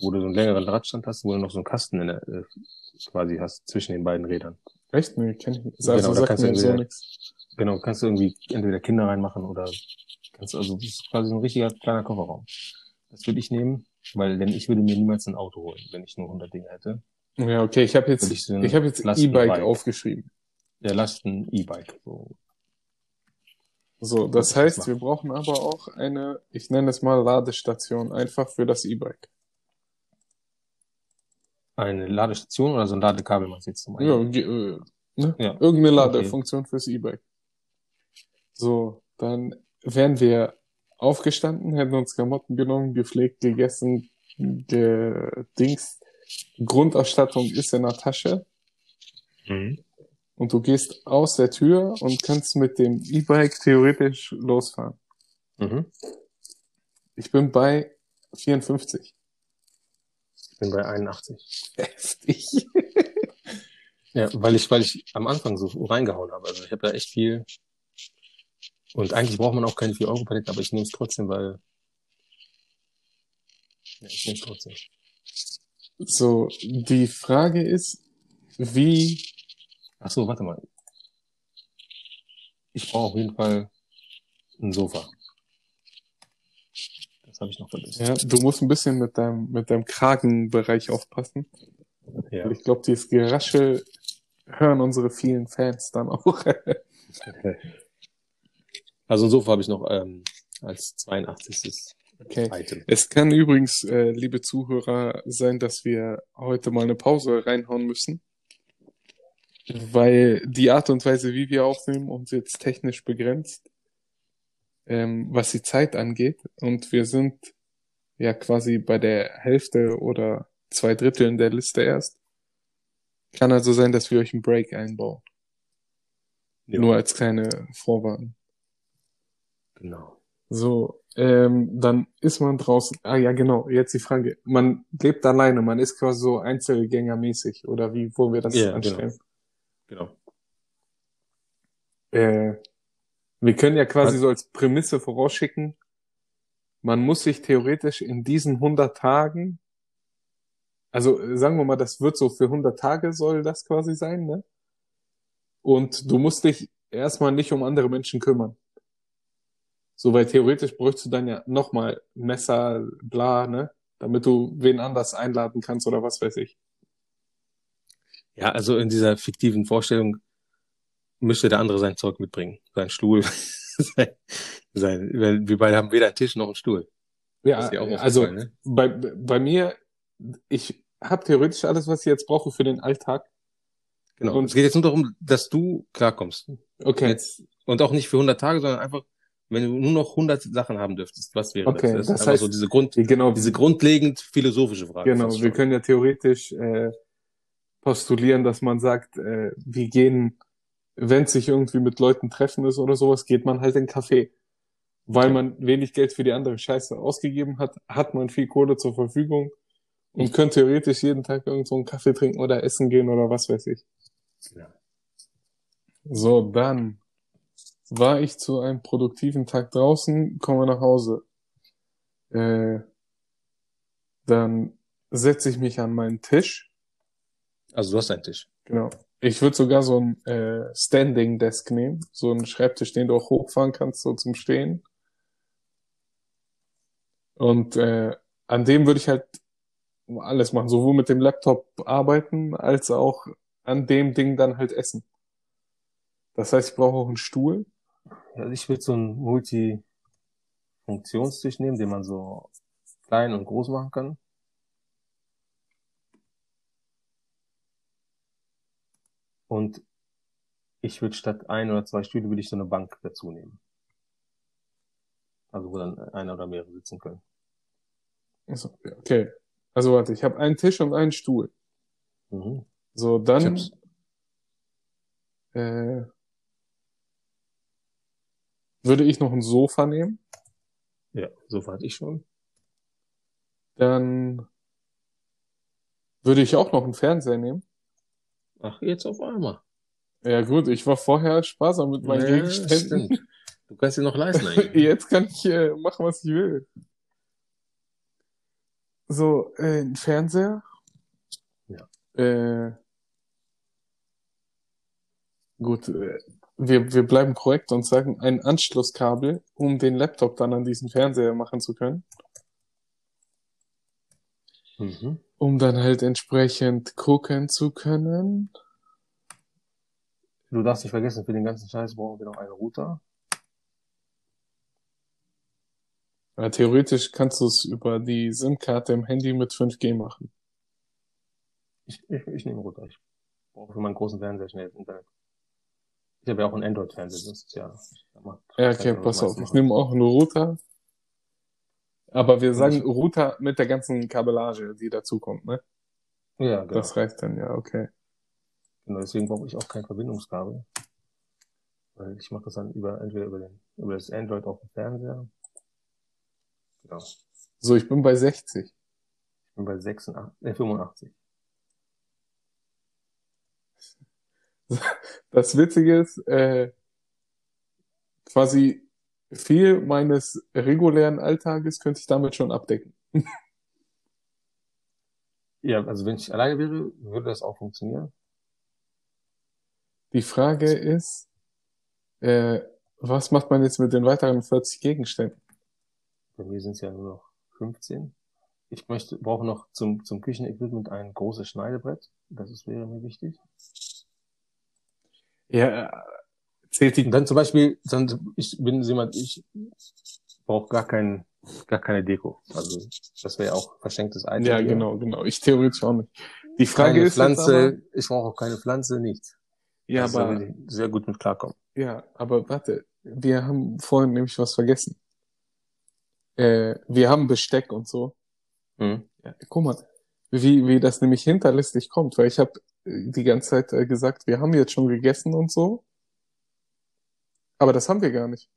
S2: wo du so einen längeren Radstand hast, wo du noch so einen Kasten in der, äh, quasi hast zwischen den beiden Rädern.
S3: Echt? Nee, kenn ich nicht.
S2: Genau,
S3: Also
S2: da
S3: sagt
S2: kannst du
S3: so nichts.
S2: Genau, kannst du irgendwie entweder Kinder reinmachen oder kannst also das ist quasi so ein richtiger kleiner Kofferraum. Das würde ich nehmen, weil denn ich würde mir niemals ein Auto holen, wenn ich nur 100 Dinge hätte.
S3: Ja, okay, ich habe jetzt,
S2: ich so
S3: ich habe jetzt. E-Bike aufgeschrieben.
S2: Der Lasten E-Bike. So.
S3: So, das heißt, wir brauchen aber auch eine, ich nenne es mal Ladestation, einfach für das E-Bike.
S2: Eine Ladestation oder so ein Ladekabel du jetzt zum
S3: Ja,
S2: einen?
S3: ge- äh, ne?
S2: Ja.
S3: Irgendeine
S2: Okay.
S3: Ladefunktion fürs E-Bike. So, dann wären wir aufgestanden, hätten uns Klamotten genommen, gepflegt, gegessen, gedings. Grundausstattung ist in der Tasche
S2: Mhm.
S3: Und du gehst aus der Tür und kannst mit dem E-Bike theoretisch losfahren.
S2: Mhm.
S3: Ich bin bei 54.
S2: Ich bin bei 81.
S3: Heftig.
S2: Ja, weil ich, weil ich am Anfang so reingehauen habe. Also ich habe da echt viel. Und eigentlich braucht man auch keine 4-Euro-Palette, aber ich nehme es trotzdem, weil. Ja, ich nehme es trotzdem.
S3: So, die Frage ist, wie,
S2: Ach so, warte mal. Ich brauche auf jeden Fall ein Sofa. Das habe ich noch vergessen.
S3: ja, du musst ein bisschen mit deinem, mit deinem Kragenbereich aufpassen.
S2: Ja.
S3: Ich glaube, dieses Geraschel hören unsere vielen Fans dann auch.
S2: Also ein Sofa habe ich noch ähm, als 82.
S3: Okay.
S2: Item.
S3: Es kann übrigens, äh, liebe Zuhörer, sein, dass wir heute mal eine Pause reinhauen müssen, weil die Art und Weise, wie wir aufnehmen, uns jetzt technisch begrenzt, ähm, was die Zeit angeht. Und wir sind ja quasi bei der Hälfte oder zwei Dritteln der Liste erst. Kann also sein, dass wir euch einen Break einbauen.
S2: Ja,
S3: Nur als kleine Vorwarnung.
S2: genau.
S3: So, ähm, dann ist man draußen. Ah ja, genau. Jetzt die Frage. Man lebt alleine, man ist quasi so Einzelgängermäßig oder wie wollen wir das
S2: Ja,
S3: anstellen?
S2: Genau.
S3: Äh, wir können ja quasi
S2: Was-
S3: so als Prämisse vorausschicken, man muss sich theoretisch in diesen 100 Tagen, also äh, sagen wir mal, das wird so für 100 Tage soll das quasi sein, ne? Und du musst dich erstmal nicht um andere Menschen kümmern. So, weil theoretisch bräuchst du dann ja nochmal Messer, bla, ne? Damit du wen anders einladen kannst oder was weiß ich.
S2: Ja, also in dieser fiktiven Vorstellung müsste der andere sein Zeug mitbringen. Sein Stuhl. sein, sein, wir beide haben weder einen Tisch noch einen Stuhl.
S3: Ja,
S2: auch
S3: also
S2: aufgefallen, ne?
S3: bei, bei mir, ich habe theoretisch alles, was ich jetzt brauche für den Alltag.
S2: Genau.
S3: Und-
S2: es geht jetzt nur darum, dass du klarkommst.
S3: Okay,
S2: Jetzt, und auch nicht für 100 Tage, sondern einfach, wenn du nur noch 100 Sachen haben dürftest, was wäre
S3: Okay,
S2: das? Das,
S3: das heißt-
S2: so diese Grund,
S3: genau,
S2: diese grundlegend philosophische Frage.
S3: genau. Wir können ja theoretisch äh, postulieren, dass man sagt, äh, wir gehen, wenn es sich irgendwie mit Leuten treffen ist oder sowas, geht man halt in einen Café. Weil man wenig Geld für die andere Scheiße ausgegeben hat, hat man viel Kohle zur Verfügung und könnte theoretisch jeden Tag irgendwo einen Kaffee trinken oder essen gehen oder was weiß ich.
S2: Ja.
S3: So, dann war ich zu einem produktiven Tag draußen, komme nach Hause. Äh, dann setze ich mich an meinen Tisch.
S2: Also du hast einen Tisch.
S3: Genau. Ich würde sogar so ein äh, Standing Desk nehmen, so einen Schreibtisch, den du auch hochfahren kannst, so zum Stehen. Und äh, an dem würde ich halt alles machen, sowohl mit dem Laptop arbeiten, als auch an dem Ding dann halt essen. Das heißt, ich brauche auch einen Stuhl.
S2: Also ich würde so einen Multi-Funktionstisch nehmen, den man so klein und groß machen kann. Und ich würde statt ein oder zwei Stühle würde ich so eine Bank dazu nehmen. Also wo dann einer oder mehrere sitzen können.
S3: Ja, okay. Also warte, ich habe einen Tisch und einen Stuhl.
S2: Mhm.
S3: So,
S2: Ich
S3: dann
S2: hab's.
S3: äh, würde ich noch ein Sofa nehmen.
S2: Ja, so hatte ich schon.
S3: Dann würde ich auch noch einen Fernseher nehmen.
S2: Ach, jetzt auf einmal.
S3: Ja gut, ich war vorher sparsam mit meinen
S2: Ja,
S3: Gegenständen.
S2: stimmt. Du kannst dir noch leisten eigentlich.
S3: Jetzt kann ich äh, machen, was ich will. So, äh, ein Fernseher.
S2: Ja.
S3: Äh, gut, äh, wir, wir bleiben korrekt und sagen ein Anschlusskabel, um den Laptop dann an diesen Fernseher machen zu können.
S2: Mhm.
S3: Um dann halt entsprechend gucken zu können.
S2: Du darfst nicht vergessen, für den ganzen Scheiß brauchen wir noch einen Router.
S3: Ja, theoretisch kannst du es über die SIM-Karte im Handy mit 5G machen.
S2: Ich, ich, ich nehme Router. Ich brauche für meinen großen Fernseher schnell Internet. Ich habe ja auch einen Android-Fernseher, das ist ja.
S3: Ja, okay, pass auf. Ich nehme auch einen Router. Aber wir sagen
S2: ich-
S3: Router mit der ganzen Kabellage, die dazukommt, ne?
S2: Ja, genau.
S3: Das reicht dann, ja, okay.
S2: genau. Deswegen brauche ich auch kein Verbindungskabel. Weil ich mache das dann über, entweder über den, über das Android auf dem Fernseher. Genau. Ich
S3: So, ich bin bei 60.
S2: bin bei 86, äh, 85.
S3: Das Witzige ist, äh, quasi viel meines regulären Alltages könnte ich damit schon abdecken.
S2: Ja, also wenn ich alleine wäre, würde das auch funktionieren.
S3: Die Frage ist, äh, was macht man jetzt mit den weiteren 40 Gegenständen?
S2: Bei mir sind es ja nur noch 15. Ich möchte, brauche noch zum, zum Küchenequipment ein großes Schneidebrett. Das ist, wäre mir wichtig.
S3: Ja, zählt
S2: dann zum Beispiel, dann, ich bin jemand, ich brauche gar kein, gar keine Deko. Also, das wäre auch verschenktes Item.
S3: ja, genau, genau. Ich theoretisch auch nicht. Die Frage
S2: Keine
S3: ist
S2: Pflanze,
S3: aber,
S2: ich brauche auch keine Pflanze, nichts.
S3: ja,
S2: Also,
S3: aber,
S2: sehr gut mit klarkommen.
S3: ja, aber warte, wir haben vorhin nämlich was vergessen. Äh, wir haben Besteck und so.
S2: Mhm.
S3: Ja, guck mal, wie, wie das nämlich hinterlistig kommt, weil ich habe die ganze Zeit äh, gesagt, wir haben jetzt schon gegessen und so. Aber das haben wir gar nicht.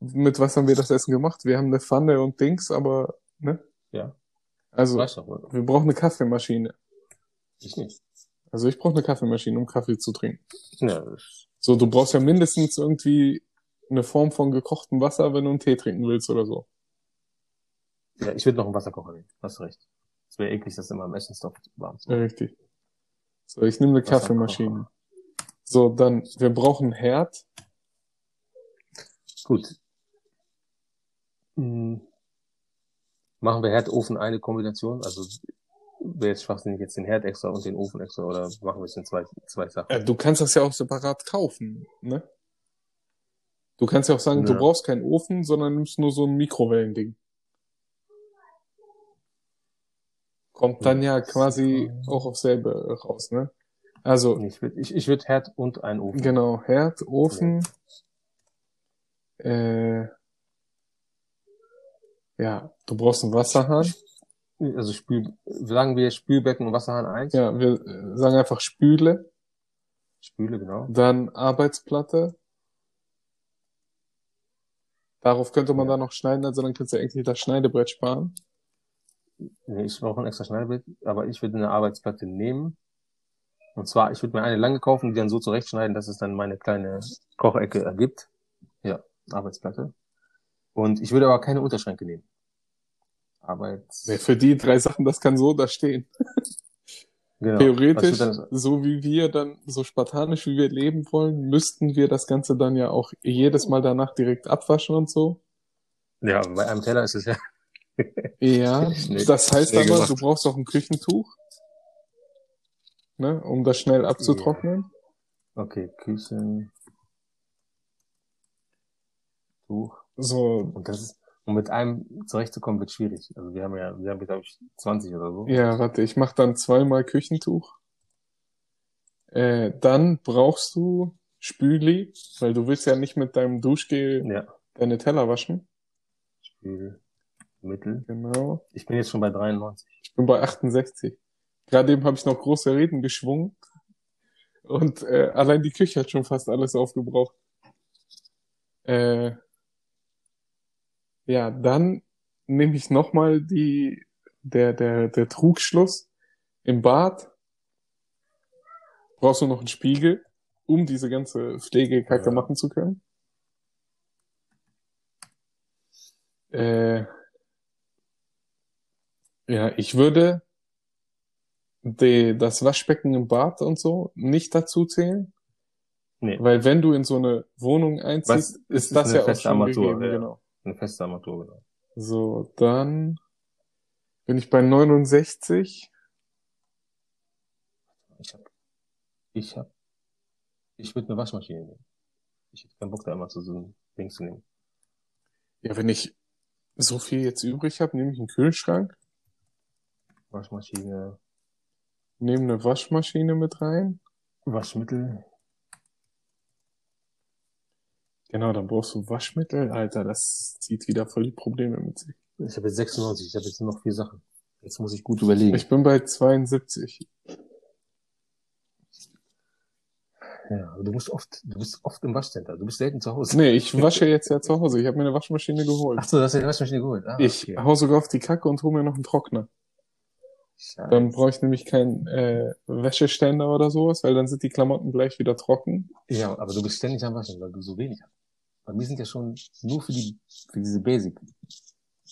S3: Mit was haben wir das Essen gemacht? Wir haben eine Pfanne und Dings, aber, ne?
S2: Ja.
S3: Also,
S2: doch,
S3: wir brauchen eine Kaffeemaschine.
S2: Ich nicht.
S3: Also ich brauche eine Kaffeemaschine, um Kaffee zu trinken.
S2: Ja,
S3: So, du brauchst ja mindestens irgendwie eine Form von gekochtem Wasser, wenn du einen Tee trinken willst oder so.
S2: ja ich würde noch einen Wasserkocher nehmen. Hast recht. Es wäre eklig, das immer im Essenstopf warm zu
S3: Ja, richtig. So, ich nehme eine. Kaffeemaschine. So, dann, wir brauchen Herd.
S2: Gut. Hm. Machen wir Herd, Ofen eine Kombination? Also wäre jetzt schwachsinnig jetzt den Herd extra und den Ofen extra oder machen wir es in zwei, zwei Sachen?
S3: Äh, du kannst das ja auch separat kaufen, ne? Du kannst ja auch sagen, du
S2: Ja.
S3: brauchst keinen Ofen, sondern nimmst nur so ein Mikrowellending. Kommt dann ja quasi auch auf selbe raus, ne? Also,
S2: Ich würde ich, ich würd Herd und einen Ofen.
S3: genau, Herd, Ofen, äh, ja, du brauchst einen Wasserhahn.
S2: Also Spül, sagen wir Spülbecken und Wasserhahn eins.
S3: Ja, wir sagen einfach Spüle,
S2: Spüle, genau.
S3: dann Arbeitsplatte. Darauf könnte man
S2: Ja.
S3: dann noch schneiden, also dann kannst du eigentlich das Schneidebrett sparen.
S2: Nee, ich brauche ein extra Schneidebrett, aber ich würde eine Arbeitsplatte nehmen. Und zwar, ich würde mir eine lange kaufen, die dann so zurechtschneiden, dass es dann meine kleine Kochecke ergibt. Ja, Arbeitsplatte. Und ich würde aber keine Unterschränke nehmen. Arbeits...
S3: Nee, für die drei Sachen, das kann so da stehen.
S2: Genau.
S3: Theoretisch,
S2: dann-
S3: so wie wir dann, so spartanisch wie wir leben wollen, müssten wir das Ganze dann ja auch jedes Mal danach direkt abwaschen und so.
S2: Ja, bei einem Teller ist es ja.
S3: Ja, das heißt aber,
S2: gemacht.
S3: du brauchst auch ein Küchentuch, ne, um das schnell abzutrocknen.
S2: Okay, Küchen. Tuch.
S3: So,
S2: Und das ist, um mit einem zurechtzukommen, wird schwierig. Also wir haben ja, wir haben, glaube ich, 20 oder so.
S3: ja, warte, ich mach dann zweimal Küchentuch. Äh, dann brauchst du Spüli, weil du willst ja nicht mit deinem Duschgel
S2: Ja.
S3: deine Teller waschen.
S2: Spül, Mittel.
S3: Genau.
S2: Ich bin jetzt schon bei 93.
S3: Ich bin bei 68. Gerade eben habe ich noch große Reden geschwungen. Und äh, allein die Küche hat schon fast alles aufgebraucht. Äh, ja, dann nehme ich nochmal die, der, der, der Trugschluss im Bad. Brauchst du noch einen Spiegel, um diese ganze Pflegekacke
S2: Ja.
S3: machen zu können. Äh, ja, ich würde die, das Waschbecken im Bad und so nicht dazu zählen.
S2: Nee,
S3: Weil wenn du in so eine Wohnung einziehst, ist,
S2: ist
S3: das ja auch schon
S2: Armatur,
S3: gegeben,
S2: ja.
S3: genau.
S2: eine feste Armatur, genau.
S3: So, dann bin ich bei 69.
S2: Ich hab, ich hab, ich würde eine Waschmaschine nehmen. Ich hätte keinen Bock, da immer zu so einem Ding zu nehmen.
S3: Ja, wenn ich so viel jetzt übrig habe, nehme ich einen Kühlschrank,
S2: Waschmaschine,
S3: nehme eine Waschmaschine mit rein.
S2: Waschmittel.
S3: Genau, dann brauchst du Waschmittel. Alter, das zieht wieder voll die Probleme mit sich.
S2: Ich habe jetzt 96, ich habe jetzt nur noch vier Sachen. Jetzt muss ich gut überlegen.
S3: Ich bin bei 72.
S2: ja, aber du musst oft, du bist oft im Waschcenter. Du bist selten zu Hause.
S3: Nee, ich wasche jetzt ja zu Hause. Ich habe mir eine Waschmaschine geholt.
S2: Ach so, du hast dir die Waschmaschine geholt. Ah,
S3: Ich
S2: okay.
S3: hau sogar auf die Kacke und hole mir noch einen Trockner.
S2: Scheiße.
S3: Dann brauche ich nämlich keinen äh, Wäscheständer oder sowas, weil dann sind die Klamotten gleich wieder trocken.
S2: Ja, aber du bist ständig am Waschen, weil du so wenig hast. Bei mir sind ja schon nur für die, für diese Basic.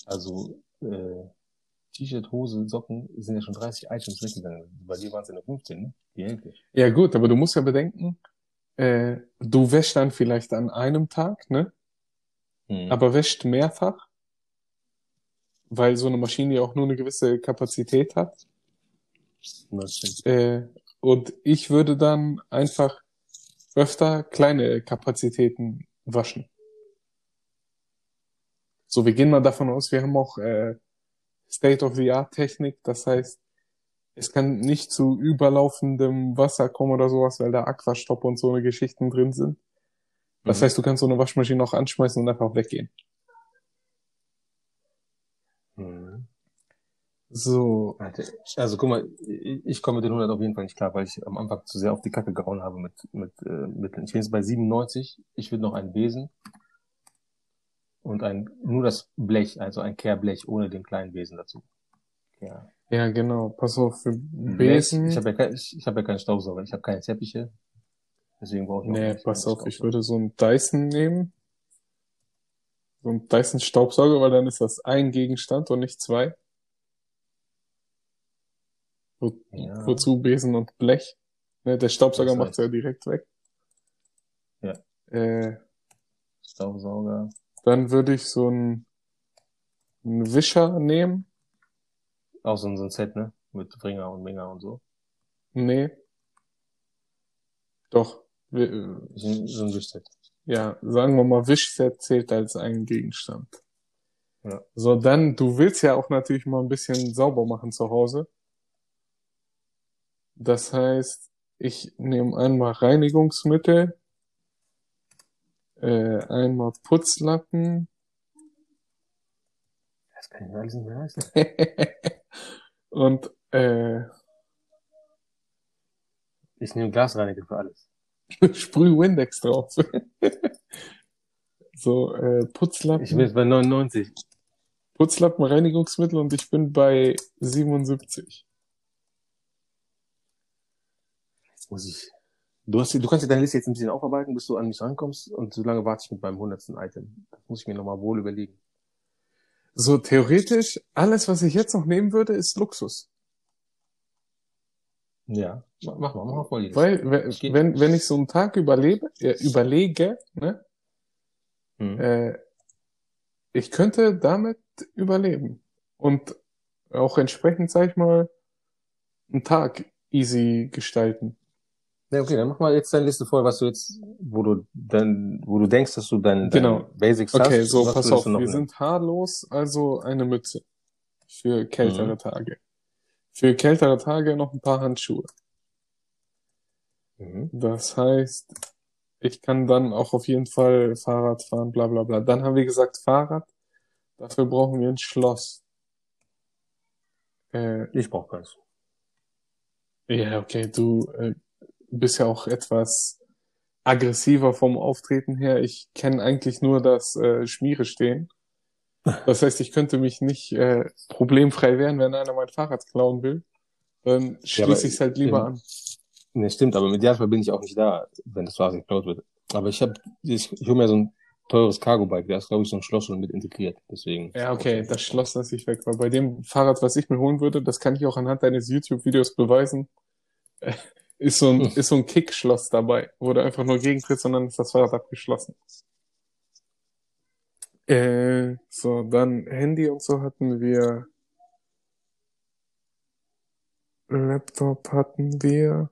S2: Also, äh, T-Shirt, Hose, Socken sind ja schon 30 Items weggegangen. Bei dir waren es ja nur 15, ne? Die Hälfte.
S3: Ja gut, aber du musst ja bedenken, äh, du wäschst dann vielleicht an einem Tag, ne?
S2: Mhm.
S3: Aber wäscht mehrfach, weil so eine Maschine ja auch nur eine gewisse Kapazität hat. Äh, und ich würde dann einfach öfter kleine Kapazitäten waschen. So, wir gehen mal davon aus, wir haben auch äh, State-of-the-Art-Technik. Das heißt, es kann nicht zu überlaufendem Wasser kommen oder sowas, weil da Aquastopp und so eine Geschichten drin sind. Das
S2: Mhm.
S3: heißt, du kannst so eine Waschmaschine auch anschmeißen und einfach weggehen.
S2: Mhm.
S3: So,
S2: Also guck mal, ich, komme mit den 100 auf jeden Fall nicht klar, weil ich am Anfang zu sehr auf die Kacke gehauen habe mit, mit äh, Mitteln. Ich bin jetzt bei 97, ich will noch einen Besen und ein, nur das Blech, also ein Kehrblech ohne den kleinen Besen dazu. Ja.
S3: ja genau. Pass auf, für
S2: Blech,
S3: Besen.
S2: ich habe ja, kein, ich, ich hab ja keinen Staubsauger, ich habe keine Teppiche, deswegen brauche ich noch
S3: Nee, pass auf, ich würde so einen Dyson nehmen. So einen Dyson Staubsauger, weil dann ist das ein Gegenstand und nicht zwei. Wo,
S2: Ja.
S3: Wozu Besen und Blech? Ne, der Staubsauger macht's ja direkt weg.
S2: Ja.
S3: Äh,
S2: Staubsauger.
S3: dann würde ich so einen, einen Wischer nehmen.
S2: Auch so ein, so ein Set, ne? Mit Bringer und Minger und so.
S3: Nee. Doch.
S2: Ein, so ein Wischset.
S3: Ja, sagen wir mal, Wischset zählt als ein Gegenstand.
S2: Ja.
S3: So, dann, du willst ja auch natürlich mal ein bisschen sauber machen zu Hause. Das heißt, ich nehme einmal Reinigungsmittel, äh, einmal Putzlappen,
S2: Das kann ich alles nicht mehr leisten.
S3: und äh,
S2: Ich nehme Glasreiniger für alles.
S3: sprüh Windex drauf. so, äh, Putzlappen,
S2: Ich bin jetzt bei 99.
S3: Putzlappen, Reinigungsmittel und ich bin bei 77.
S2: muss ich. Du, hast, du kannst ja deine Liste jetzt ein bisschen aufarbeiten, bis du an mich rankommst und so lange warte ich mit meinem hundertsten Item. Das muss ich mir nochmal wohl überlegen.
S3: So, theoretisch, alles, was ich jetzt noch nehmen würde, ist Luxus.
S2: Ja. Mach mal, mach mal voll.
S3: Weil, wenn, wenn ich so einen Tag überlebe, äh, überlege, ne,
S2: Hm.
S3: äh, ich könnte damit überleben. Und auch entsprechend, sag ich mal, einen Tag easy gestalten.
S2: Ja, okay, dann mach mal jetzt deine Liste voll, was du jetzt, wo du dann, wo du denkst, dass du dann
S3: Genau.
S2: deine Basics
S3: Okay,
S2: hast.
S3: so,
S2: was
S3: pass auf, wir sind haarlos, also eine Mütze. Für kältere
S2: Mhm.
S3: Tage. Für kältere Tage noch ein paar Handschuhe.
S2: Mhm.
S3: Das heißt, ich kann dann auch auf jeden Fall Fahrrad fahren, bla bla bla. Dann haben wir gesagt Fahrrad. Dafür brauchen wir ein Schloss. Äh,
S2: Ich brauch keins.
S3: ja, okay, du äh, bist ja auch etwas aggressiver vom Auftreten her. Ich kenne eigentlich nur das äh, Schmiere stehen. Das heißt, ich könnte mich nicht äh, problemfrei wehren, wenn einer mein Fahrrad klauen will. Dann schließe ich es halt lieber an.
S2: Ne, stimmt, aber im Idealfall bin ich auch nicht da, wenn das Fahrrad geklaut wird. Aber ich habe, ich, ich hole mir so ein teures Cargo-Bike, da ist, glaube ich, so ein Schloss schon mit integriert. Deswegen.
S3: Ja, okay, das Schloss lasse ich weg, weil bei dem Fahrrad, was ich mir holen würde, das kann ich auch anhand deines YouTube-Videos beweisen, ist so ein,
S2: Hm.
S3: ist so ein Kickschloss dabei, wo du einfach nur gegentrittst und dann ist das Fahrrad abgeschlossen. Äh, so, dann Handy und so hatten wir. Laptop hatten wir.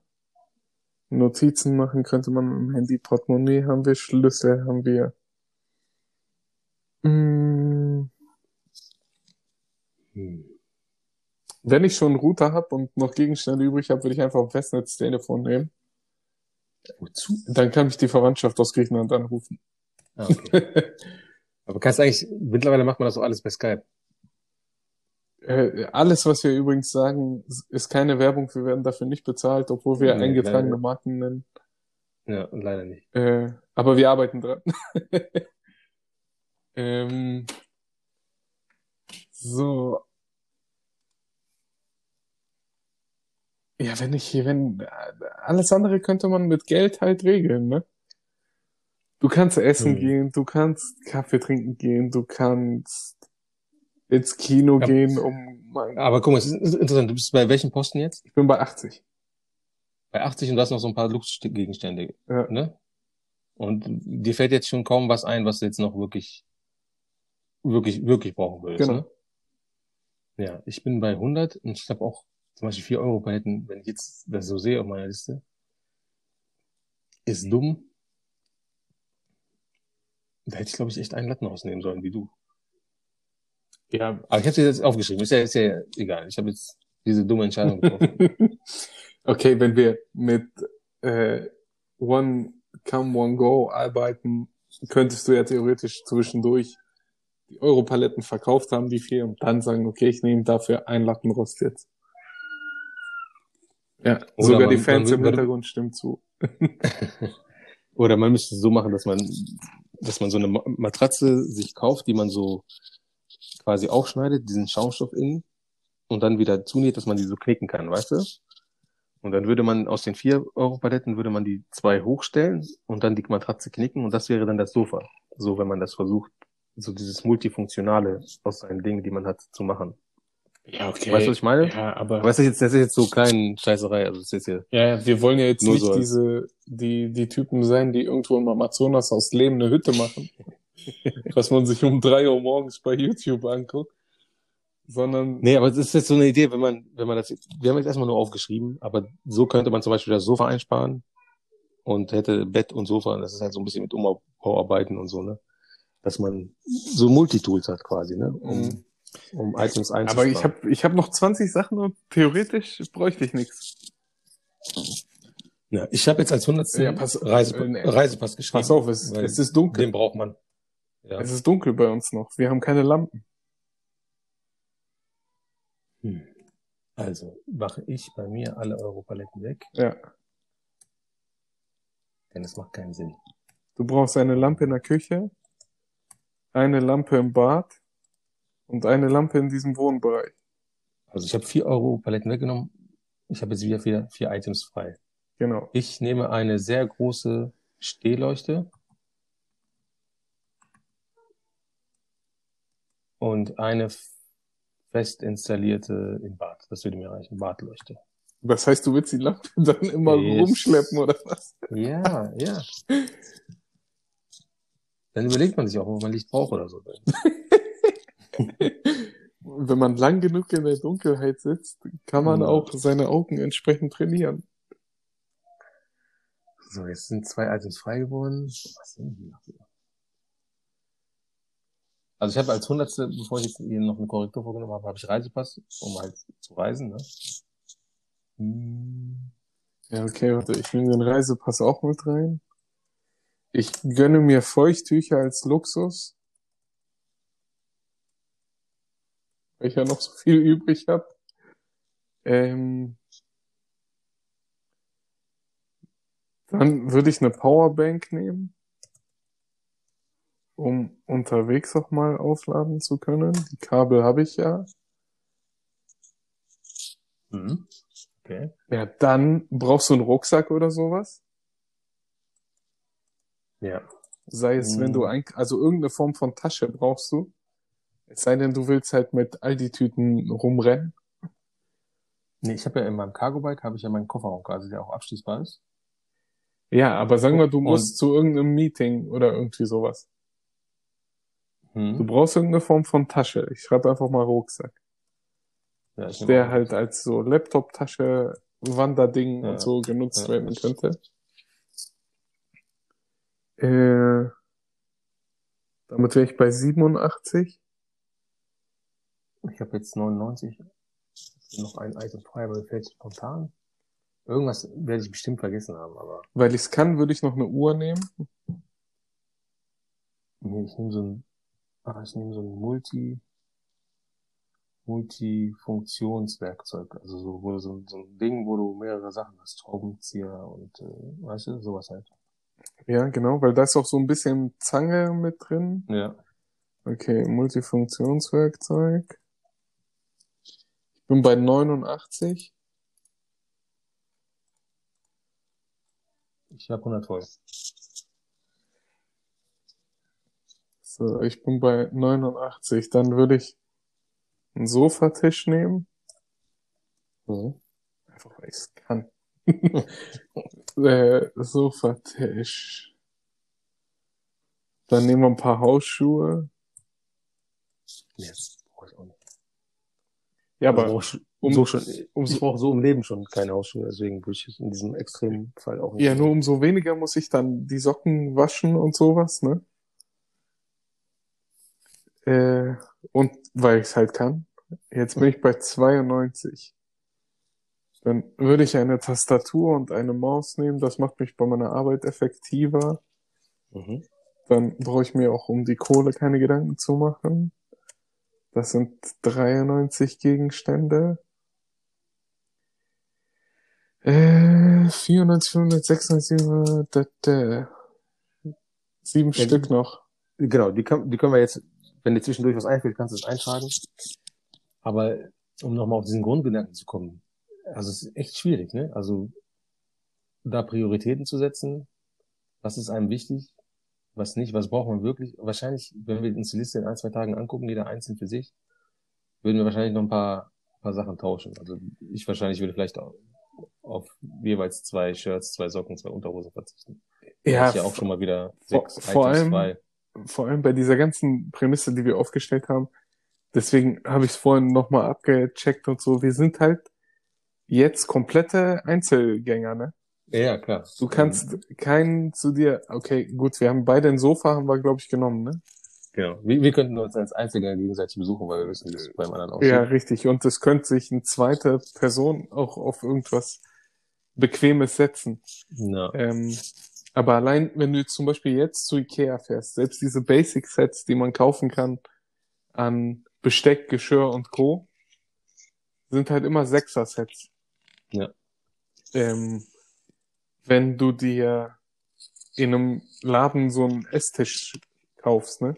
S3: Notizen machen könnte man im Handy. Portemonnaie haben wir. Schlüssel haben wir. Mm,
S2: Hm.
S3: Wenn ich schon einen Router habe und noch Gegenstände übrig habe, würde ich einfach ein Festnetztelefon nehmen.
S2: Wozu?
S3: Dann kann ich die Verwandtschaft aus Griechenland anrufen.
S2: Ah, okay. aber kannst eigentlich, mittlerweile macht man das auch alles bei Skype.
S3: Äh, alles, was wir übrigens sagen, ist keine Werbung. Wir werden dafür nicht bezahlt, obwohl wir
S2: Nee,
S3: eingetragene. Marken nennen.
S2: Ja, leider nicht.
S3: Äh, aber wir arbeiten dran. ähm, so. Ja, wenn ich, wenn, alles andere könnte man mit Geld halt regeln, ne? Du kannst essen
S2: Hm.
S3: gehen, du kannst Kaffee trinken gehen, du kannst ins Kino
S2: Ja.
S3: gehen, um
S2: Aber guck mal, es ist interessant. Du bist bei welchem Posten jetzt?
S3: ich bin bei 80.
S2: Bei 80 und du hast noch so ein paar Luxusgegenstände,
S3: Ja.
S2: ne? Und dir fällt jetzt schon kaum was ein, was du jetzt noch wirklich, wirklich, wirklich brauchen würdest,
S3: Genau.
S2: ne? Ja, ich bin bei 100 und ich habe auch zum Beispiel 4 Euro Paletten, wenn ich jetzt das so sehe auf meiner Liste. Ist dumm. Da hätte ich, glaube ich, echt einen Latten rausnehmen sollen, wie du.
S3: Ja,
S2: Aber ich habe sie jetzt aufgeschrieben. Ist ja, ist ja egal. Ich habe jetzt diese dumme Entscheidung getroffen.
S3: okay, wenn wir mit äh, One Come, One Go arbeiten, könntest du ja theoretisch zwischendurch die Europaletten verkauft haben, die vier, und dann sagen, okay, ich nehme dafür ein Lattenrost jetzt. Ja,
S2: Oder
S3: sogar die
S2: man-
S3: Fans
S2: man
S3: im Hintergrund stimmen zu.
S2: Oder man müsste es so machen, dass man, dass man so eine Ma- Matratze sich kauft, die man so quasi aufschneidet, diesen Schaumstoff innen und dann wieder zunäht, dass man die so knicken kann, weißt du? Und dann würde man aus den vier Euro Paletten würde man die zwei hochstellen und dann die Matratze knicken und das wäre dann das Sofa. So, wenn man das versucht, so dieses multifunktionale aus seinen Dingen, die man hat, zu machen.
S3: Ja, okay.
S2: Weißt du, was ich meine?
S3: Ja, aber,
S2: das ist jetzt, das ist jetzt so klein Scheißerei, also das ist jetzt hier,
S3: ja, ja, wir wollen ja jetzt nicht
S2: so
S3: diese, die, die Typen sein, die irgendwo im Amazonas aus Lehm eine Hütte machen, was man sich um drei Uhr morgens bei YouTube anguckt, sondern,
S2: Nee, aber das ist jetzt so eine Idee, wenn man, wenn man das, wir haben jetzt erstmal nur aufgeschrieben, aber so könnte man zum Beispiel das Sofa einsparen und hätte Bett und Sofa, das ist halt so ein bisschen mit Umbauarbeiten und so, ne? Dass man so Multitools hat quasi, ne? Um,
S3: Mhm.
S2: Um Items einzusparen.
S3: aber ich habe ich hab noch 20 Sachen und theoretisch bräuchte ich nichts.
S2: ja, ich habe jetzt als hundertsten
S3: Ja, pass-
S2: Reisepa
S3: äh.
S2: Reisepass geschrieben.
S3: Pass auf, es, es ist dunkel.
S2: Den braucht man. Ja.
S3: Es ist dunkel bei uns noch. Wir haben keine Lampen.
S2: Hm. Also, mache ich bei mir alle Europaletten weg,
S3: Ja.
S2: denn es macht keinen Sinn.
S3: Du brauchst eine Lampe in der Küche, eine Lampe im Bad und eine Lampe in diesem Wohnbereich.
S2: Also ich habe vier Euro Paletten weggenommen. Ich habe jetzt wieder vier, vier Items frei.
S3: Genau.
S2: Ich nehme eine sehr große Stehleuchte und eine fest installierte im Bad. Das würde mir reichen. Badleuchte.
S3: Das heißt, du willst die Lampe dann immer
S2: Yes.
S3: rumschleppen oder was?
S2: Ja, ja. Dann überlegt man sich auch, ob man Licht braucht oder so.
S3: Wenn man lang genug in der Dunkelheit sitzt, kann man
S2: Ja.
S3: auch seine Augen entsprechend trainieren.
S2: So, jetzt sind zwei Items frei geworden. Was sind die? Also ich habe als hundertste, bevor ich jetzt hier noch eine Korrektur vorgenommen habe, habe ich Reisepass, um halt zu reisen. Ne? Hm.
S3: Ja, okay, warte, ich nehme den Reisepass auch mit rein. Ich gönne mir Feuchttücher als Luxus. Weil ich ja noch so viel übrig habe. Ähm, dann würde ich eine Powerbank nehmen, um unterwegs auch mal aufladen zu können. Die Kabel habe ich ja.
S2: Mhm. Okay.
S3: Ja, dann brauchst du einen Rucksack oder sowas.
S2: Ja.
S3: Sei es, wenn
S2: Mhm.
S3: du ein, also irgendeine Form von Tasche brauchst du. Es sei denn, du willst halt mit Aldi-Tüten rumrennen.
S2: Nee, ich habe ja in meinem Cargo-Bike habe ich ja meinen Kofferraum quasi, der auch abschließbar ist.
S3: Ja, aber sagen wir, du
S2: Und-
S3: musst zu irgendeinem Meeting oder irgendwie sowas. Du
S2: Mhm.
S3: brauchst irgendeine Form von Tasche. Ich schreibe einfach mal Rucksack.
S2: Ja,
S3: Der halt als so Laptop-Tasche, Wanderding
S2: Ja.
S3: und so genutzt
S2: Ja.
S3: werden könnte. Äh, damit wäre ich bei 87.
S2: Ich habe jetzt 99. Noch ein Item frei, aber fällt spontan. Irgendwas werde ich bestimmt vergessen haben, aber
S3: Weil ich es kann, würde ich noch eine Uhr nehmen.
S2: nee, ich nehme so ein, ah, ich nehme so ein Multi, Multifunktionswerkzeug. Also so, wo du so, so ein Ding, wo du mehrere Sachen hast, Schraubenzieher und, äh, weißt du, sowas halt.
S3: Ja, genau, weil da ist auch so ein bisschen Zange mit drin.
S2: Ja.
S3: Okay, Multifunktionswerkzeug. Ich bin bei 89.
S2: Ich habe 100 voll.
S3: So, ich bin bei 89. Dann würde ich einen Sofatisch nehmen.
S2: Mhm.
S3: Einfach weil ich es kann. äh, Sofatisch. Dann nehmen wir ein paar Hausschuhe.
S2: Nee, das brauche ich auch nicht.
S3: Ja,
S2: Aber ich
S3: um-
S2: so schon, ich brauche so im Leben schon keine Hausschuhe, deswegen würde ich es in diesem extremen Fall auch nicht.
S3: ja, nur umso weniger muss ich dann die Socken waschen und sowas, ne? Äh, und weil ich es halt kann. Jetzt bin ich bei 92. Dann würde ich eine Tastatur und eine Maus nehmen. Das macht mich bei meiner Arbeit effektiver.
S2: Mhm.
S3: Dann brauche ich mir auch um die Kohle keine Gedanken zu machen. Das sind 93 Gegenstände. Äh, 94, 596, 700, da, da. Sieben
S2: Ja,
S3: Stück noch.
S2: Genau, die, kann, die können wir jetzt, wenn dir zwischendurch was einfällt, kannst du es eintragen. Aber um nochmal auf diesen Grundgedanken zu kommen, also es ist echt schwierig, ne? Also da Prioritäten zu setzen, was ist einem wichtig, was nicht, was braucht man wirklich. Wahrscheinlich, wenn wir uns die Liste in ein, zwei Tagen angucken, jeder einzeln für sich, würden wir wahrscheinlich noch ein paar, paar Sachen tauschen. Also ich wahrscheinlich würde vielleicht auf, auf jeweils zwei Shirts, zwei Socken, zwei Unterhosen verzichten.
S3: Ja,
S2: ich ja auch schon mal wieder
S3: vor-
S2: sechs
S3: vor
S2: Items
S3: allem-
S2: frei.
S3: vor allem bei dieser ganzen Prämisse, die wir aufgestellt haben. Deswegen habe ich es vorhin nochmal abgecheckt und so. Wir sind halt jetzt komplette Einzelgänger, ne?
S2: Ja, klar.
S3: Du kannst keinen zu dir, okay, gut, wir haben beide ein Sofa, haben wir, glaube ich, genommen, ne?
S2: Genau. Wir, wir könnten uns als Einzelgänger gegenseitig besuchen, weil wir wissen, wie es beim anderen aussieht.
S3: Ja, richtig. Und es könnte sich eine zweite Person auch auf irgendwas Bequemes setzen.
S2: Ja.
S3: Ähm, aber allein, wenn du zum Beispiel jetzt zu Ikea fährst, selbst diese Basic-Sets, die man kaufen kann an Besteck, Geschirr und Co., sind halt immer Sechser-Sets.
S2: Ja.
S3: Ähm, wenn du dir in einem Laden so einen Esstisch kaufst, ne?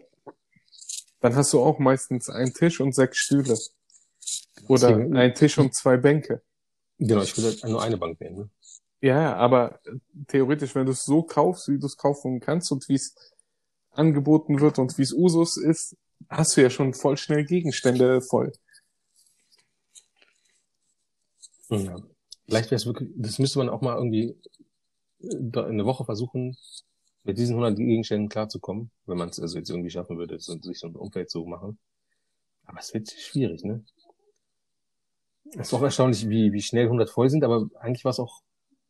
S3: Dann hast du auch meistens einen Tisch und sechs Stühle. Oder
S2: Deswegen-
S3: einen Tisch und zwei Bänke.
S2: Genau, ich würde nur eine Bank nehmen. Ne?
S3: Ja, aber theoretisch, wenn du es so kaufst, wie du es kaufen kannst und wie es angeboten wird und wie es Usus ist, hast du ja schon voll schnell Gegenstände voll.
S2: Ja. Vielleicht wäre es wirklich, das müsste man auch mal irgendwie eine Woche versuchen, mit diesen 100 Gegenständen klarzukommen, wenn man es also jetzt irgendwie schaffen würde, sich so ein Umfeld zu machen. Aber es wird schwierig, ne? Es ist auch erstaunlich, wie, wie schnell 100 voll sind, aber eigentlich war es auch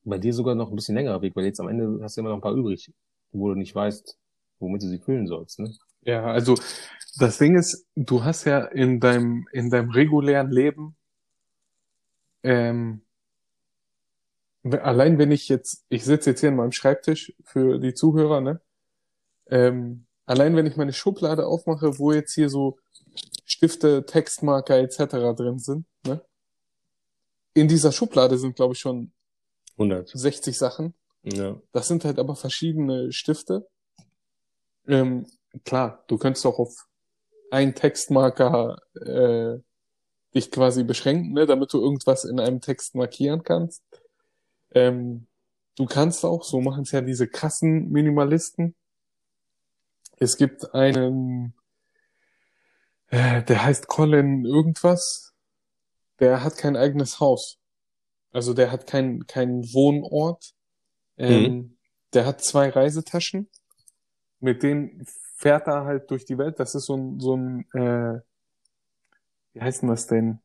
S2: bei dir sogar noch ein bisschen längerer Weg, weil jetzt am Ende hast du immer noch ein paar übrig, wo du nicht weißt, womit du sie füllen sollst, ne?
S3: Ja, also das Ding ist, du hast ja in deinem, in deinem regulären Leben, ähm, allein wenn ich jetzt, ich sitze jetzt hier an meinem Schreibtisch für die Zuhörer, ne? Ähm, allein wenn ich meine Schublade aufmache, wo jetzt hier so Stifte, Textmarker etc. drin sind, ne? In dieser Schublade sind, glaube ich, schon
S2: 100.
S3: 60 Sachen.
S2: Ja.
S3: Das sind halt aber verschiedene Stifte. Ähm, klar, du könntest auch auf einen Textmarker äh, dich quasi beschränken, ne, damit du irgendwas in einem Text markieren kannst. Ähm, du kannst auch, so machen es ja diese krassen Minimalisten. Es gibt einen, äh, der heißt Colin irgendwas. Der hat kein eigenes Haus. Also der hat keinen keinen Wohnort. Ähm, Der hat zwei Reisetaschen. Mit denen fährt er halt durch die Welt. Das ist so ein, so ein äh, wie heißt denn das denn?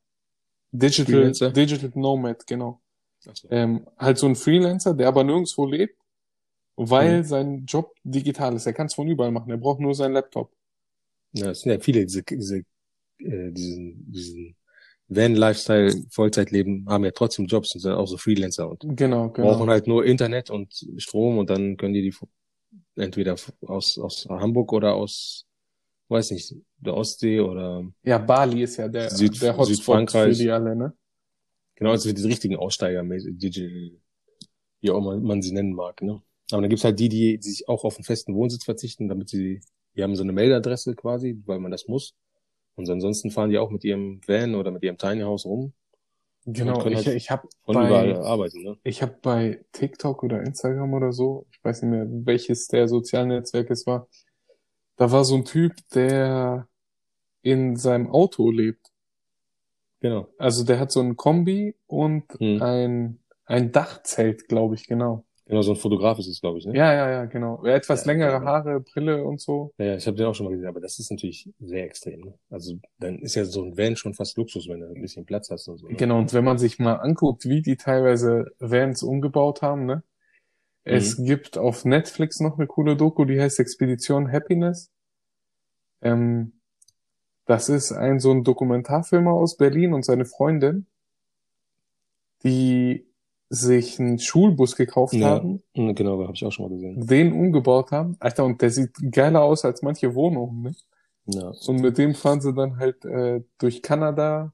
S3: Digital? Digital Nomad, genau.
S2: So.
S3: Ähm, halt so ein Freelancer, der aber nirgendwo lebt, weil
S2: Mhm.
S3: sein Job digital ist. Er kann es von überall machen. Er braucht nur seinen Laptop.
S2: Ja, es sind ja viele, diese, diese, äh, diesen, diesen Van-Lifestyle, Vollzeitleben, haben ja trotzdem Jobs und sind auch so Freelancer und
S3: Genau, genau.
S2: brauchen halt nur Internet und Strom und dann können die die entweder aus, aus Hamburg oder aus, weiß nicht, der Ostsee oder
S3: Ja, Bali ist ja der,
S2: Süd-
S3: der Hotspot für
S2: Südfrankreich.
S3: die alle, ne?
S2: Genau, also für diese richtigen Aussteiger, Digital, wie auch immer man sie nennen mag, ne? Aber dann gibt's halt die, die sich auch auf einen festen Wohnsitz verzichten, damit sie, die haben so eine Mailadresse quasi, weil man das muss. Und ansonsten fahren die auch mit ihrem Van oder mit ihrem Tiny House rum
S3: Genau, ich,
S2: halt
S3: ich habe bei,
S2: arbeiten, ne?
S3: ich hab bei TikTok oder Instagram oder so, ich weiß nicht mehr, welches der sozialen Netzwerke es war, da war so ein Typ, der in seinem Auto lebt.
S2: Genau.
S3: Also der hat so ein Kombi und
S2: Hm.
S3: ein, ein Dachzelt, glaube ich, genau.
S2: Genau, so ein Fotograf ist es, glaube ich, ne?
S3: Ja, ja, ja, genau. Etwas
S2: Ja,
S3: längere
S2: ja.
S3: Haare, Brille und so.
S2: Ja, ja, ich habe den auch schon mal gesehen, aber das ist natürlich sehr extrem. Ne? Also dann ist ja so ein Van schon fast Luxus, wenn du ein bisschen Platz hast und so. Ne?
S3: Genau, und wenn man sich mal anguckt, wie die teilweise Vans umgebaut haben, ne? Es gibt auf Netflix noch eine coole Doku, die heißt Expedition Happiness. Ähm, das ist ein so ein Dokumentarfilmer aus Berlin und seine Freundin, die sich einen Schulbus gekauft
S2: Ja.
S3: haben,
S2: Mhm, Genau, habe ich auch schon mal gesehen.
S3: den umgebaut haben. Alter, und der sieht geiler aus als manche Wohnungen, ne?
S2: Ja.
S3: Und mit dem fahren sie dann halt äh, durch Kanada.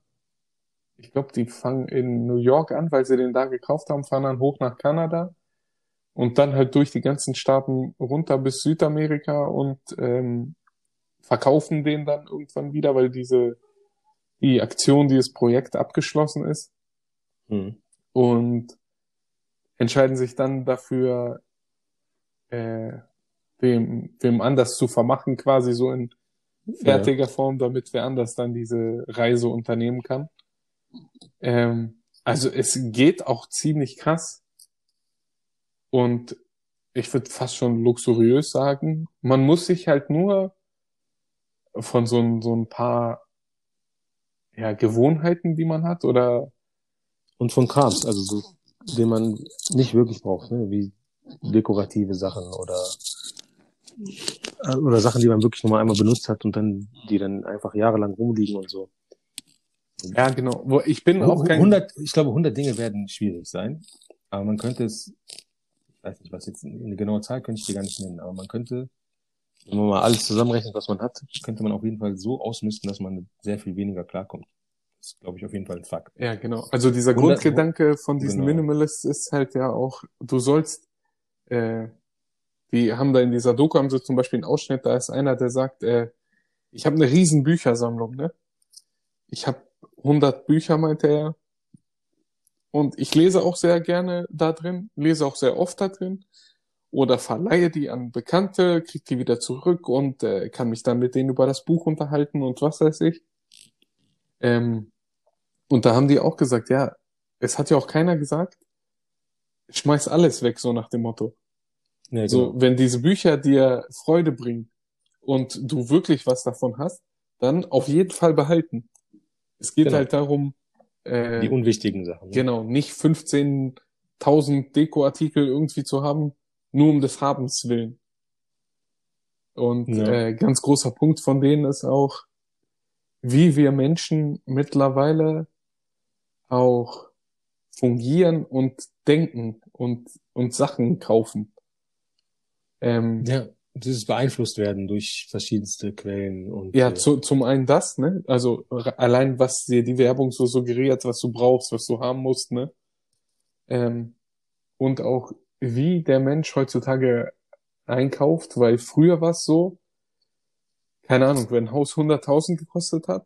S3: Ich glaube, die fangen in New York an, weil sie den da gekauft haben, fahren dann hoch nach Kanada und dann halt durch die ganzen Staaten runter bis Südamerika und ähm, verkaufen den dann irgendwann wieder, weil diese die Aktion, dieses Projekt abgeschlossen ist
S2: Mhm.
S3: und entscheiden sich dann dafür, äh, wem, wem anders zu vermachen, quasi so in fertiger Form, damit wer anders dann diese Reise unternehmen kann. Ähm, also es geht auch ziemlich krass und ich würde fast schon luxuriös sagen. Man muss sich halt nur von so, ein- so ein paar ja, Gewohnheiten, die man hat oder
S2: Und von Krams, also so, den man nicht wirklich braucht, ne? wie dekorative Sachen oder äh, oder Sachen, die man wirklich nur mal einmal benutzt hat und dann die dann einfach jahrelang rumliegen und so.
S3: ja genau. Ich bin auch kein
S2: 100, ich glaube, 100 Dinge werden schwierig sein, aber man könnte es, ich weiß nicht, was jetzt eine genaue Zahl könnte ich dir gar nicht nennen, aber man könnte, wenn man mal alles zusammenrechnet, was man hat, könnte man auf jeden Fall so ausmisten, dass man sehr viel weniger klarkommt. Das ist, glaube ich, auf jeden Fall ein Fakt.
S3: Ja, genau. Also dieser
S2: 100
S3: Grundgedanke von diesen
S2: Genau.
S3: Minimalists ist halt ja auch, du sollst, äh, die haben da in dieser Doku haben sie zum Beispiel einen Ausschnitt, da ist einer, der sagt, äh, ich habe eine riesen Büchersammlung, ne? Ich habe 100 Bücher, meinte er. Und ich lese auch sehr gerne da drin, lese auch sehr oft da drin. Oder verleihe die an Bekannte, krieg die wieder zurück und äh, kann mich dann mit denen über das Buch unterhalten und was weiß ich. Ähm, und da haben die auch gesagt, ja, es hat ja auch keiner gesagt, schmeiß alles weg, so nach dem Motto.
S2: Ja,
S3: So, wenn diese Bücher dir Freude bringen und du wirklich was davon hast, dann auf jeden Fall behalten. Es geht
S2: Genau.
S3: halt darum, äh,
S2: Die unwichtigen Sachen. ne?
S3: genau, nicht 15.000 Dekoartikel irgendwie zu haben, nur um des Habens willen. Und
S2: Ja.
S3: äh, ganz großer Punkt von denen ist auch, wie wir Menschen mittlerweile auch fungieren und denken und, und Sachen kaufen. Ähm,
S2: Ja, dieses beeinflusst werden durch verschiedenste Quellen und
S3: Ja,
S2: äh,
S3: zu, zum einen das, ne? Also allein was dir die Werbung so suggeriert, was du brauchst, was du haben musst, ne? Ähm, und auch wie der Mensch heutzutage einkauft, weil früher war es so, keine Ahnung, wenn ein Haus 100.000 gekostet hat,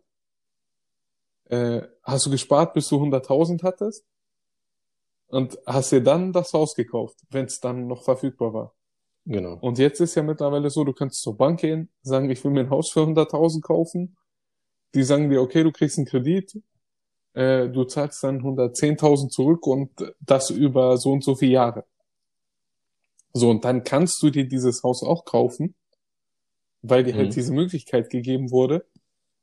S3: äh, hast du gespart, bis du 100.000 hattest und hast dir dann das Haus gekauft, wenn es dann noch verfügbar war.
S2: genau.
S3: Und jetzt ist ja mittlerweile so, du kannst zur Bank gehen, sagen, ich will mir ein Haus für 100.000 kaufen. Die sagen dir, okay, du kriegst einen Kredit, äh, du zahlst dann 110.000 zurück und das über so und so viele Jahre. So, und dann kannst du dir dieses Haus auch kaufen, weil dir
S2: Mhm.
S3: halt diese Möglichkeit gegeben wurde.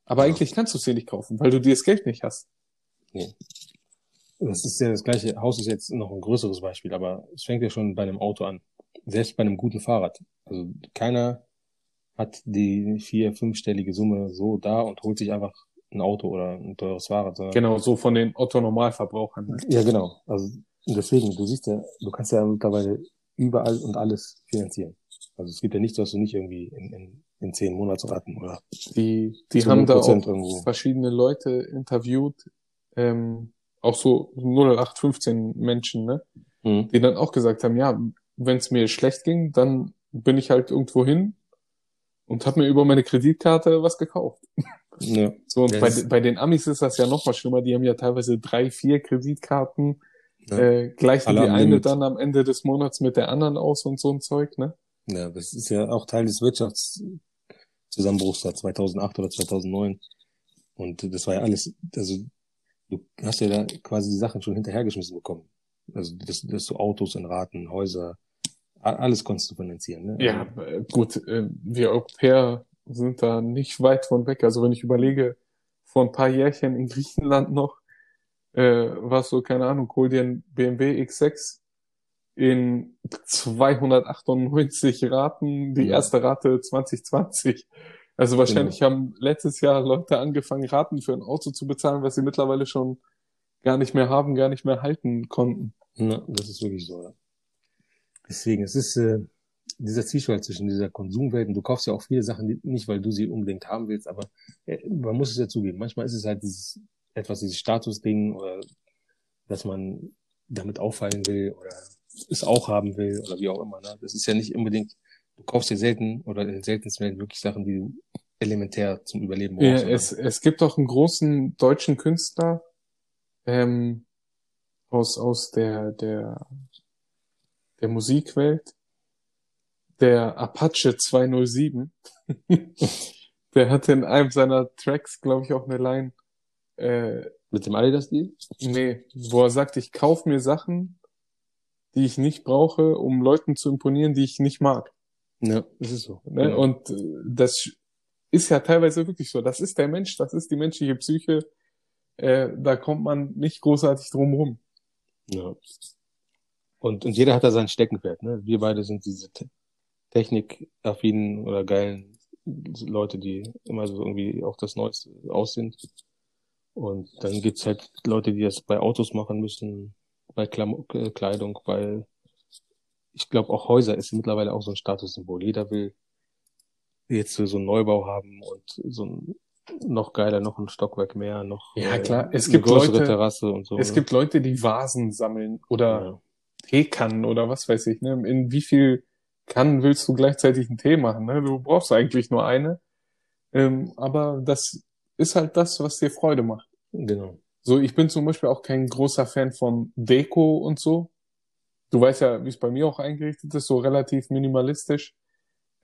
S3: Aber eigentlich kannst du es dir nicht kaufen, weil du dir das Geld nicht hast.
S2: Das ist ja das gleiche. Haus ist jetzt noch ein größeres Beispiel, aber es fängt ja schon bei einem Auto an. Selbst bei einem guten Fahrrad. Also keiner hat die vier-, fünfstellige Summe so da und holt sich einfach ein Auto oder ein teures Fahrrad. Sondern
S3: Genau, so von den Otto-Normalverbrauchern. Ne?
S2: Ja, genau. Also deswegen, du siehst ja, du kannst ja mittlerweile überall und alles finanzieren. Also es gibt ja nichts, was du nicht irgendwie in, in, in zehn Monatsraten oder
S3: Die, die haben da
S2: 0%
S3: auch
S2: irgendwo.
S3: verschiedene Leute interviewt, ähm, auch so 0815 Menschen, ne?
S2: Mhm.
S3: Die dann auch gesagt haben, ja, wenn es mir schlecht ging, dann bin ich halt irgendwo hin und habe mir über meine Kreditkarte was gekauft.
S2: Ja.
S3: So, und bei, bei den Amis ist das ja noch mal schlimmer. Die haben ja teilweise drei, vier Kreditkarten,
S2: Ja.
S3: äh, gleichen
S2: Alle
S3: die eine
S2: Limit.
S3: dann am Ende des Monats mit der anderen aus und so ein Zeug, ne?
S2: Ja, das ist ja auch Teil des Wirtschaftszusammenbruchs da 2008 oder 2009. Und das war ja alles, also du hast ja da quasi die Sachen schon hinterhergeschmissen bekommen. Also, dass, dass du Autos in Raten, Häuser, alles konntest du finanzieren, ne?
S3: Ja, äh, gut, äh, wir Europäer sind da nicht weit von weg. Also wenn ich überlege, vor ein paar Jährchen in Griechenland noch, äh, was so, keine Ahnung, hol dir ein BMW X6 in 298 Raten, die
S2: Ja.
S3: erste Rate 2020. Also wahrscheinlich haben letztes Jahr Leute angefangen, Raten für ein Auto zu bezahlen, was sie mittlerweile schon gar nicht mehr haben, gar nicht mehr halten konnten.
S2: Na, das ist wirklich so, ja. Deswegen, es ist äh, dieser Zwiespalt zwischen dieser Konsumwelt und du kaufst ja auch viele Sachen nicht, weil du sie unbedingt haben willst, aber äh, man muss es ja zugeben. Manchmal ist es halt dieses etwas, dieses Statusding oder dass man damit auffallen will oder es auch haben will oder wie auch immer. Ne? Das ist ja nicht unbedingt, du kaufst dir selten oder in den seltensten Fällen wirklich Sachen, die du elementär zum Überleben
S3: Ja,
S2: brauchst. oder?
S3: es, es gibt auch einen großen deutschen Künstler ähm, aus, aus der, der, der Musikwelt, der Apache 207. der hatte in einem seiner Tracks, glaube ich, auch eine Line, äh,
S2: Mit dem Adidas-Deal?
S3: nee, wo er sagt, ich kaufe mir Sachen, die ich nicht brauche, um Leuten zu imponieren, die ich nicht mag.
S2: Ja, das ist so.
S3: Ne?
S2: Genau.
S3: Und äh, das ist ja teilweise wirklich so. Das ist der Mensch, das ist die menschliche Psyche. Äh, da kommt man nicht großartig drum rum.
S2: Ja. Und, und jeder hat da sein Steckenpferd, ne? Wir beide sind diese te technikaffinen oder geilen Leute, die immer so irgendwie auch das Neueste aus sind. Und dann gibt's halt Leute, die das bei Autos machen müssen, bei Klam äh, Kleidung, weil ich glaube auch Häuser ist mittlerweile auch so ein Statussymbol. Jeder will jetzt so einen Neubau haben und so ein noch geiler, noch ein Stockwerk mehr, noch
S3: Ja,
S2: äh,
S3: klar. Es
S2: eine
S3: gibt
S2: größere
S3: Leute-
S2: Terrasse und so.
S3: Es
S2: ne?
S3: gibt Leute, die Vasen sammeln oder
S2: ja.
S3: Teekannen oder was weiß ich. Ne? In wie viel Kannen willst du gleichzeitig einen Tee machen? Ne? Du brauchst eigentlich nur eine. Ähm, aber das ist halt das, was dir Freude macht.
S2: Genau.
S3: So, ich bin zum Beispiel auch kein großer Fan von Deko und so. Du weißt ja, wie es bei mir auch eingerichtet ist, so relativ minimalistisch.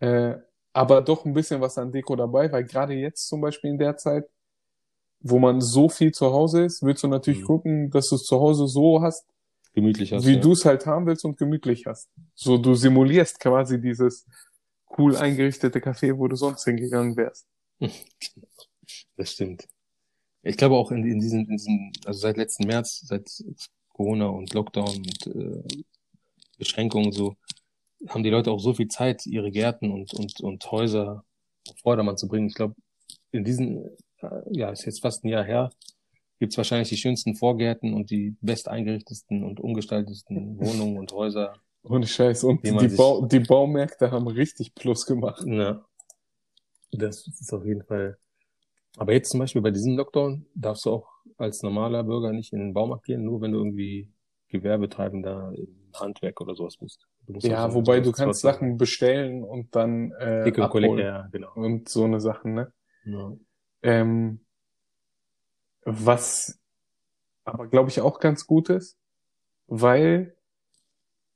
S3: Äh, aber doch ein bisschen was an Deko dabei, weil gerade jetzt zum Beispiel in der Zeit, wo man so viel zu Hause ist, willst du natürlich
S2: Mhm.
S3: gucken, dass du es zu Hause so hast,
S2: Gemütlich hast
S3: wie
S2: ja.
S3: du es halt haben willst und gemütlich hast. So, du simulierst quasi dieses cool eingerichtete Café, wo du sonst hingegangen wärst.
S2: Das stimmt. Ich glaube auch in, in diesen, in diesen, also seit letzten März, seit Corona und Lockdown und äh, Beschränkungen so, haben die Leute auch so viel Zeit, ihre Gärten und, und, und Häuser auf Vordermann zu bringen. Ich glaube, in diesen, äh, ja, ist jetzt fast ein Jahr her, gibt's wahrscheinlich die schönsten Vorgärten und die best eingerichtetsten und umgestaltetsten Wohnungen und Häuser.
S3: Ohne Scheiß. Und die,
S2: sich-
S3: Bau die Baumärkte haben richtig Plus gemacht.
S2: Ja. Das ist auf jeden Fall. Aber jetzt zum Beispiel bei diesem Lockdown darfst du auch als normaler Bürger nicht in den Baumarkt gehen, nur wenn du irgendwie Gewerbetreibender im Handwerk oder sowas bist.
S3: Ja,
S2: also
S3: wobei du kannst Sachen bestellen und dann äh,
S2: Pick
S3: abholen
S2: ja, genau.
S3: und so eine Sachen, ne?
S2: Ja.
S3: Ähm, was aber glaube ich auch ganz gut ist, weil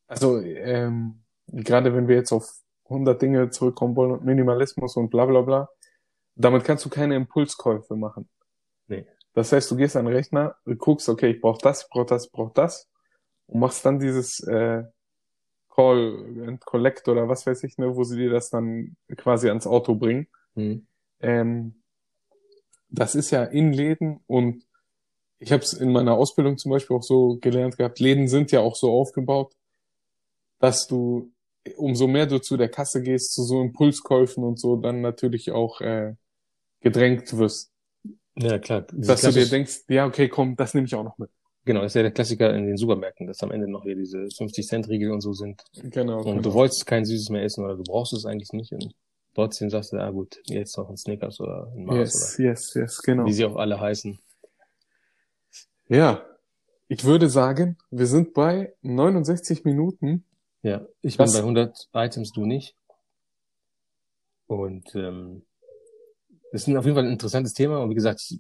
S3: also ähm, gerade wenn wir jetzt auf 100 Dinge zurückkommen wollen und Minimalismus und bla bla bla, damit kannst du keine Impulskäufe machen.
S2: Nee.
S3: Das heißt, du gehst an den Rechner, du guckst, okay, ich brauche das, ich brauche das, ich brauche das und machst dann dieses äh, Call and Collect oder was weiß ich, ne, wo sie dir das dann quasi ans Auto bringen.
S2: Hm.
S3: Ähm, das ist ja in Läden und ich habe es in meiner Ausbildung zum Beispiel auch so gelernt gehabt. Läden sind ja auch so aufgebaut, dass du, umso mehr du zu der Kasse gehst, zu so Impulskäufen und so, dann natürlich auch äh, gedrängt wirst.
S2: Ja, klar. Diese
S3: Dass du dir
S2: klassisch-
S3: denkst, ja, okay, komm, das nehme ich auch noch mit.
S2: Genau, das ist ja der Klassiker in den Supermärkten, dass am Ende noch hier diese 50-Cent-Riegel und so sind.
S3: Genau.
S2: Und
S3: genau.
S2: du wolltest kein Süßes mehr essen oder du brauchst es eigentlich nicht. Und trotzdem sagst du, ah gut, jetzt noch ein Snickers oder ein Mars
S3: Yes, yes, yes, genau.
S2: oder wie sie auch alle heißen.
S3: Ja, ich würde sagen, wir sind bei 69 Minuten.
S2: Ja, ich
S3: Das-
S2: bin bei 100 Items, du nicht. Und ähm, das ist auf jeden Fall ein interessantes Thema. Und wie gesagt, ich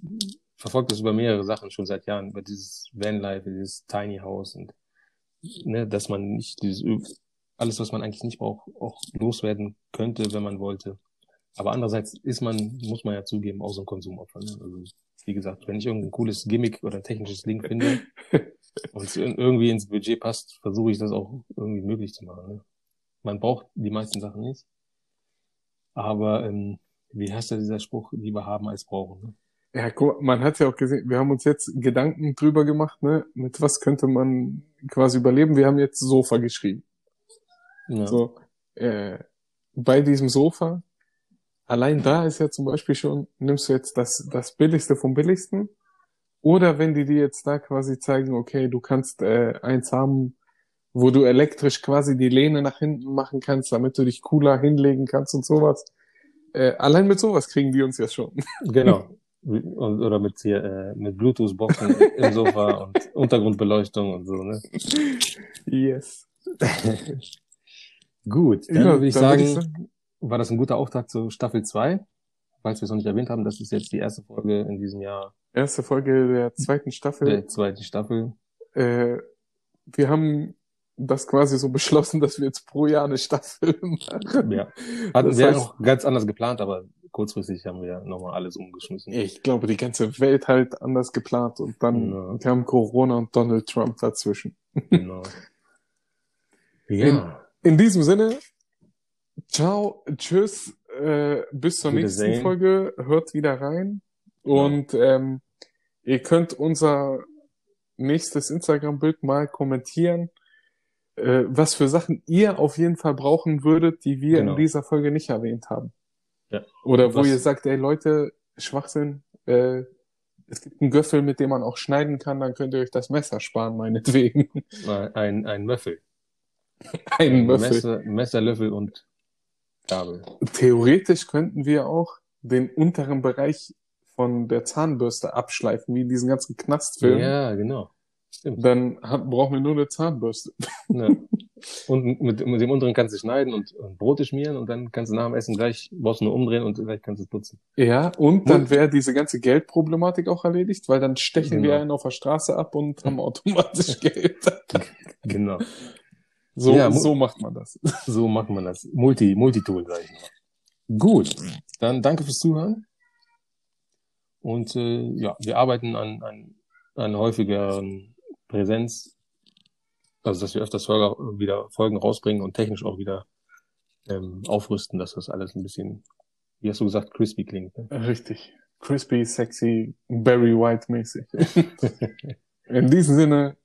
S2: verfolge das über mehrere Sachen schon seit Jahren, über dieses Vanlife, dieses Tiny House und ne, dass man nicht dieses alles, was man eigentlich nicht braucht, auch loswerden könnte, wenn man wollte. Aber andererseits ist man, muss man ja zugeben, auch so ein Konsumopfer. Ne? Also wie gesagt, wenn ich irgendein cooles Gimmick oder technisches Ding finde und irgendwie ins Budget passt, versuche ich das auch irgendwie möglich zu machen. Ne? Man braucht die meisten Sachen nicht. Aber ähm, wie heißt da dieser Spruch, lieber haben als brauchen? Ne?
S3: Ja, guck, mal, man hat ja auch gesehen, wir haben uns jetzt Gedanken drüber gemacht, ne? Mit was könnte man quasi überleben? Wir haben jetzt Sofa geschrieben.
S2: Ja.
S3: So, äh, bei diesem Sofa, allein da ist ja zum Beispiel schon, nimmst du jetzt das, das Billigste vom Billigsten, oder wenn die dir jetzt da quasi zeigen, okay, du kannst äh, eins haben, wo du elektrisch quasi die Lehne nach hinten machen kannst, damit du dich cooler hinlegen kannst und sowas. Äh, allein mit sowas kriegen die uns ja schon.
S2: Genau. Und, oder mit hier, äh, mit Bluetooth-Boxen im Sofa und Untergrundbeleuchtung und so, ne?
S3: Yes.
S2: Gut, dann
S3: Ja,
S2: würde ich sagen,
S3: ich sagen,
S2: war das ein guter Auftakt zu Staffel 2. Falls wir es noch nicht erwähnt haben, das ist jetzt die erste Folge in diesem Jahr
S3: erste Folge der zweiten Staffel.
S2: der zweiten Staffel.
S3: Äh, wir haben das quasi so beschlossen, dass wir jetzt pro Jahr eine Staffel machen.
S2: Ja. Hatten
S3: Das
S2: wir
S3: heißt-
S2: auch ganz anders geplant, aber kurzfristig haben wir nochmal alles umgeschmissen.
S3: Ich glaube, die ganze Welt halt anders geplant und dann
S2: Ja.
S3: kam Corona und Donald Trump dazwischen.
S2: Genau. Ja.
S3: In diesem Sinne, ciao, tschüss, äh, bis zur nächsten
S2: Wiedersehen.
S3: Folge, hört wieder rein und ähm, ihr könnt unser nächstes Instagram-Bild mal kommentieren, äh, was für Sachen ihr auf jeden Fall brauchen würdet, die wir
S2: Genau.
S3: in dieser Folge nicht erwähnt haben.
S2: Ja.
S3: Oder wo
S2: Was-
S3: ihr sagt, ey Leute, Schwachsinn, äh, es gibt einen Göffel, mit dem man auch schneiden kann, dann könnt ihr euch das Messer sparen, meinetwegen.
S2: Ein, ein Löffel.
S3: Ein Löffel.
S2: Messer, Messer, Löffel und Gabel.
S3: Theoretisch könnten wir auch den unteren Bereich von der Zahnbürste abschleifen, wie in diesen ganzen Knastfilmen.
S2: Ja, genau. Stimmt.
S3: Dann hat, brauchen wir nur eine Zahnbürste.
S2: Ja. Und mit, mit dem unteren kannst du schneiden und, und Brote schmieren und dann kannst du nach dem Essen gleich, brauchst du nur umdrehen und gleich kannst du es putzen.
S3: Ja, und dann wäre diese ganze Geldproblematik auch erledigt, weil dann stechen wir
S2: Genau.
S3: einen auf der Straße ab und haben automatisch Geld.
S2: Genau.
S3: So,
S2: Ja,
S3: so macht man das.
S2: So macht man das. Multi, Multitool, sag ich mal. Gut. Dann danke fürs Zuhören. Und äh, ja, wir arbeiten an, an, an häufigeren Präsenz. Also dass wir öfters Folge, wieder Folgen rausbringen und technisch auch wieder ähm, aufrüsten, dass das alles ein bisschen, wie hast du gesagt, crispy klingt. Ne?
S3: Richtig. Crispy, sexy, Barry White mäßig. In diesem Sinne,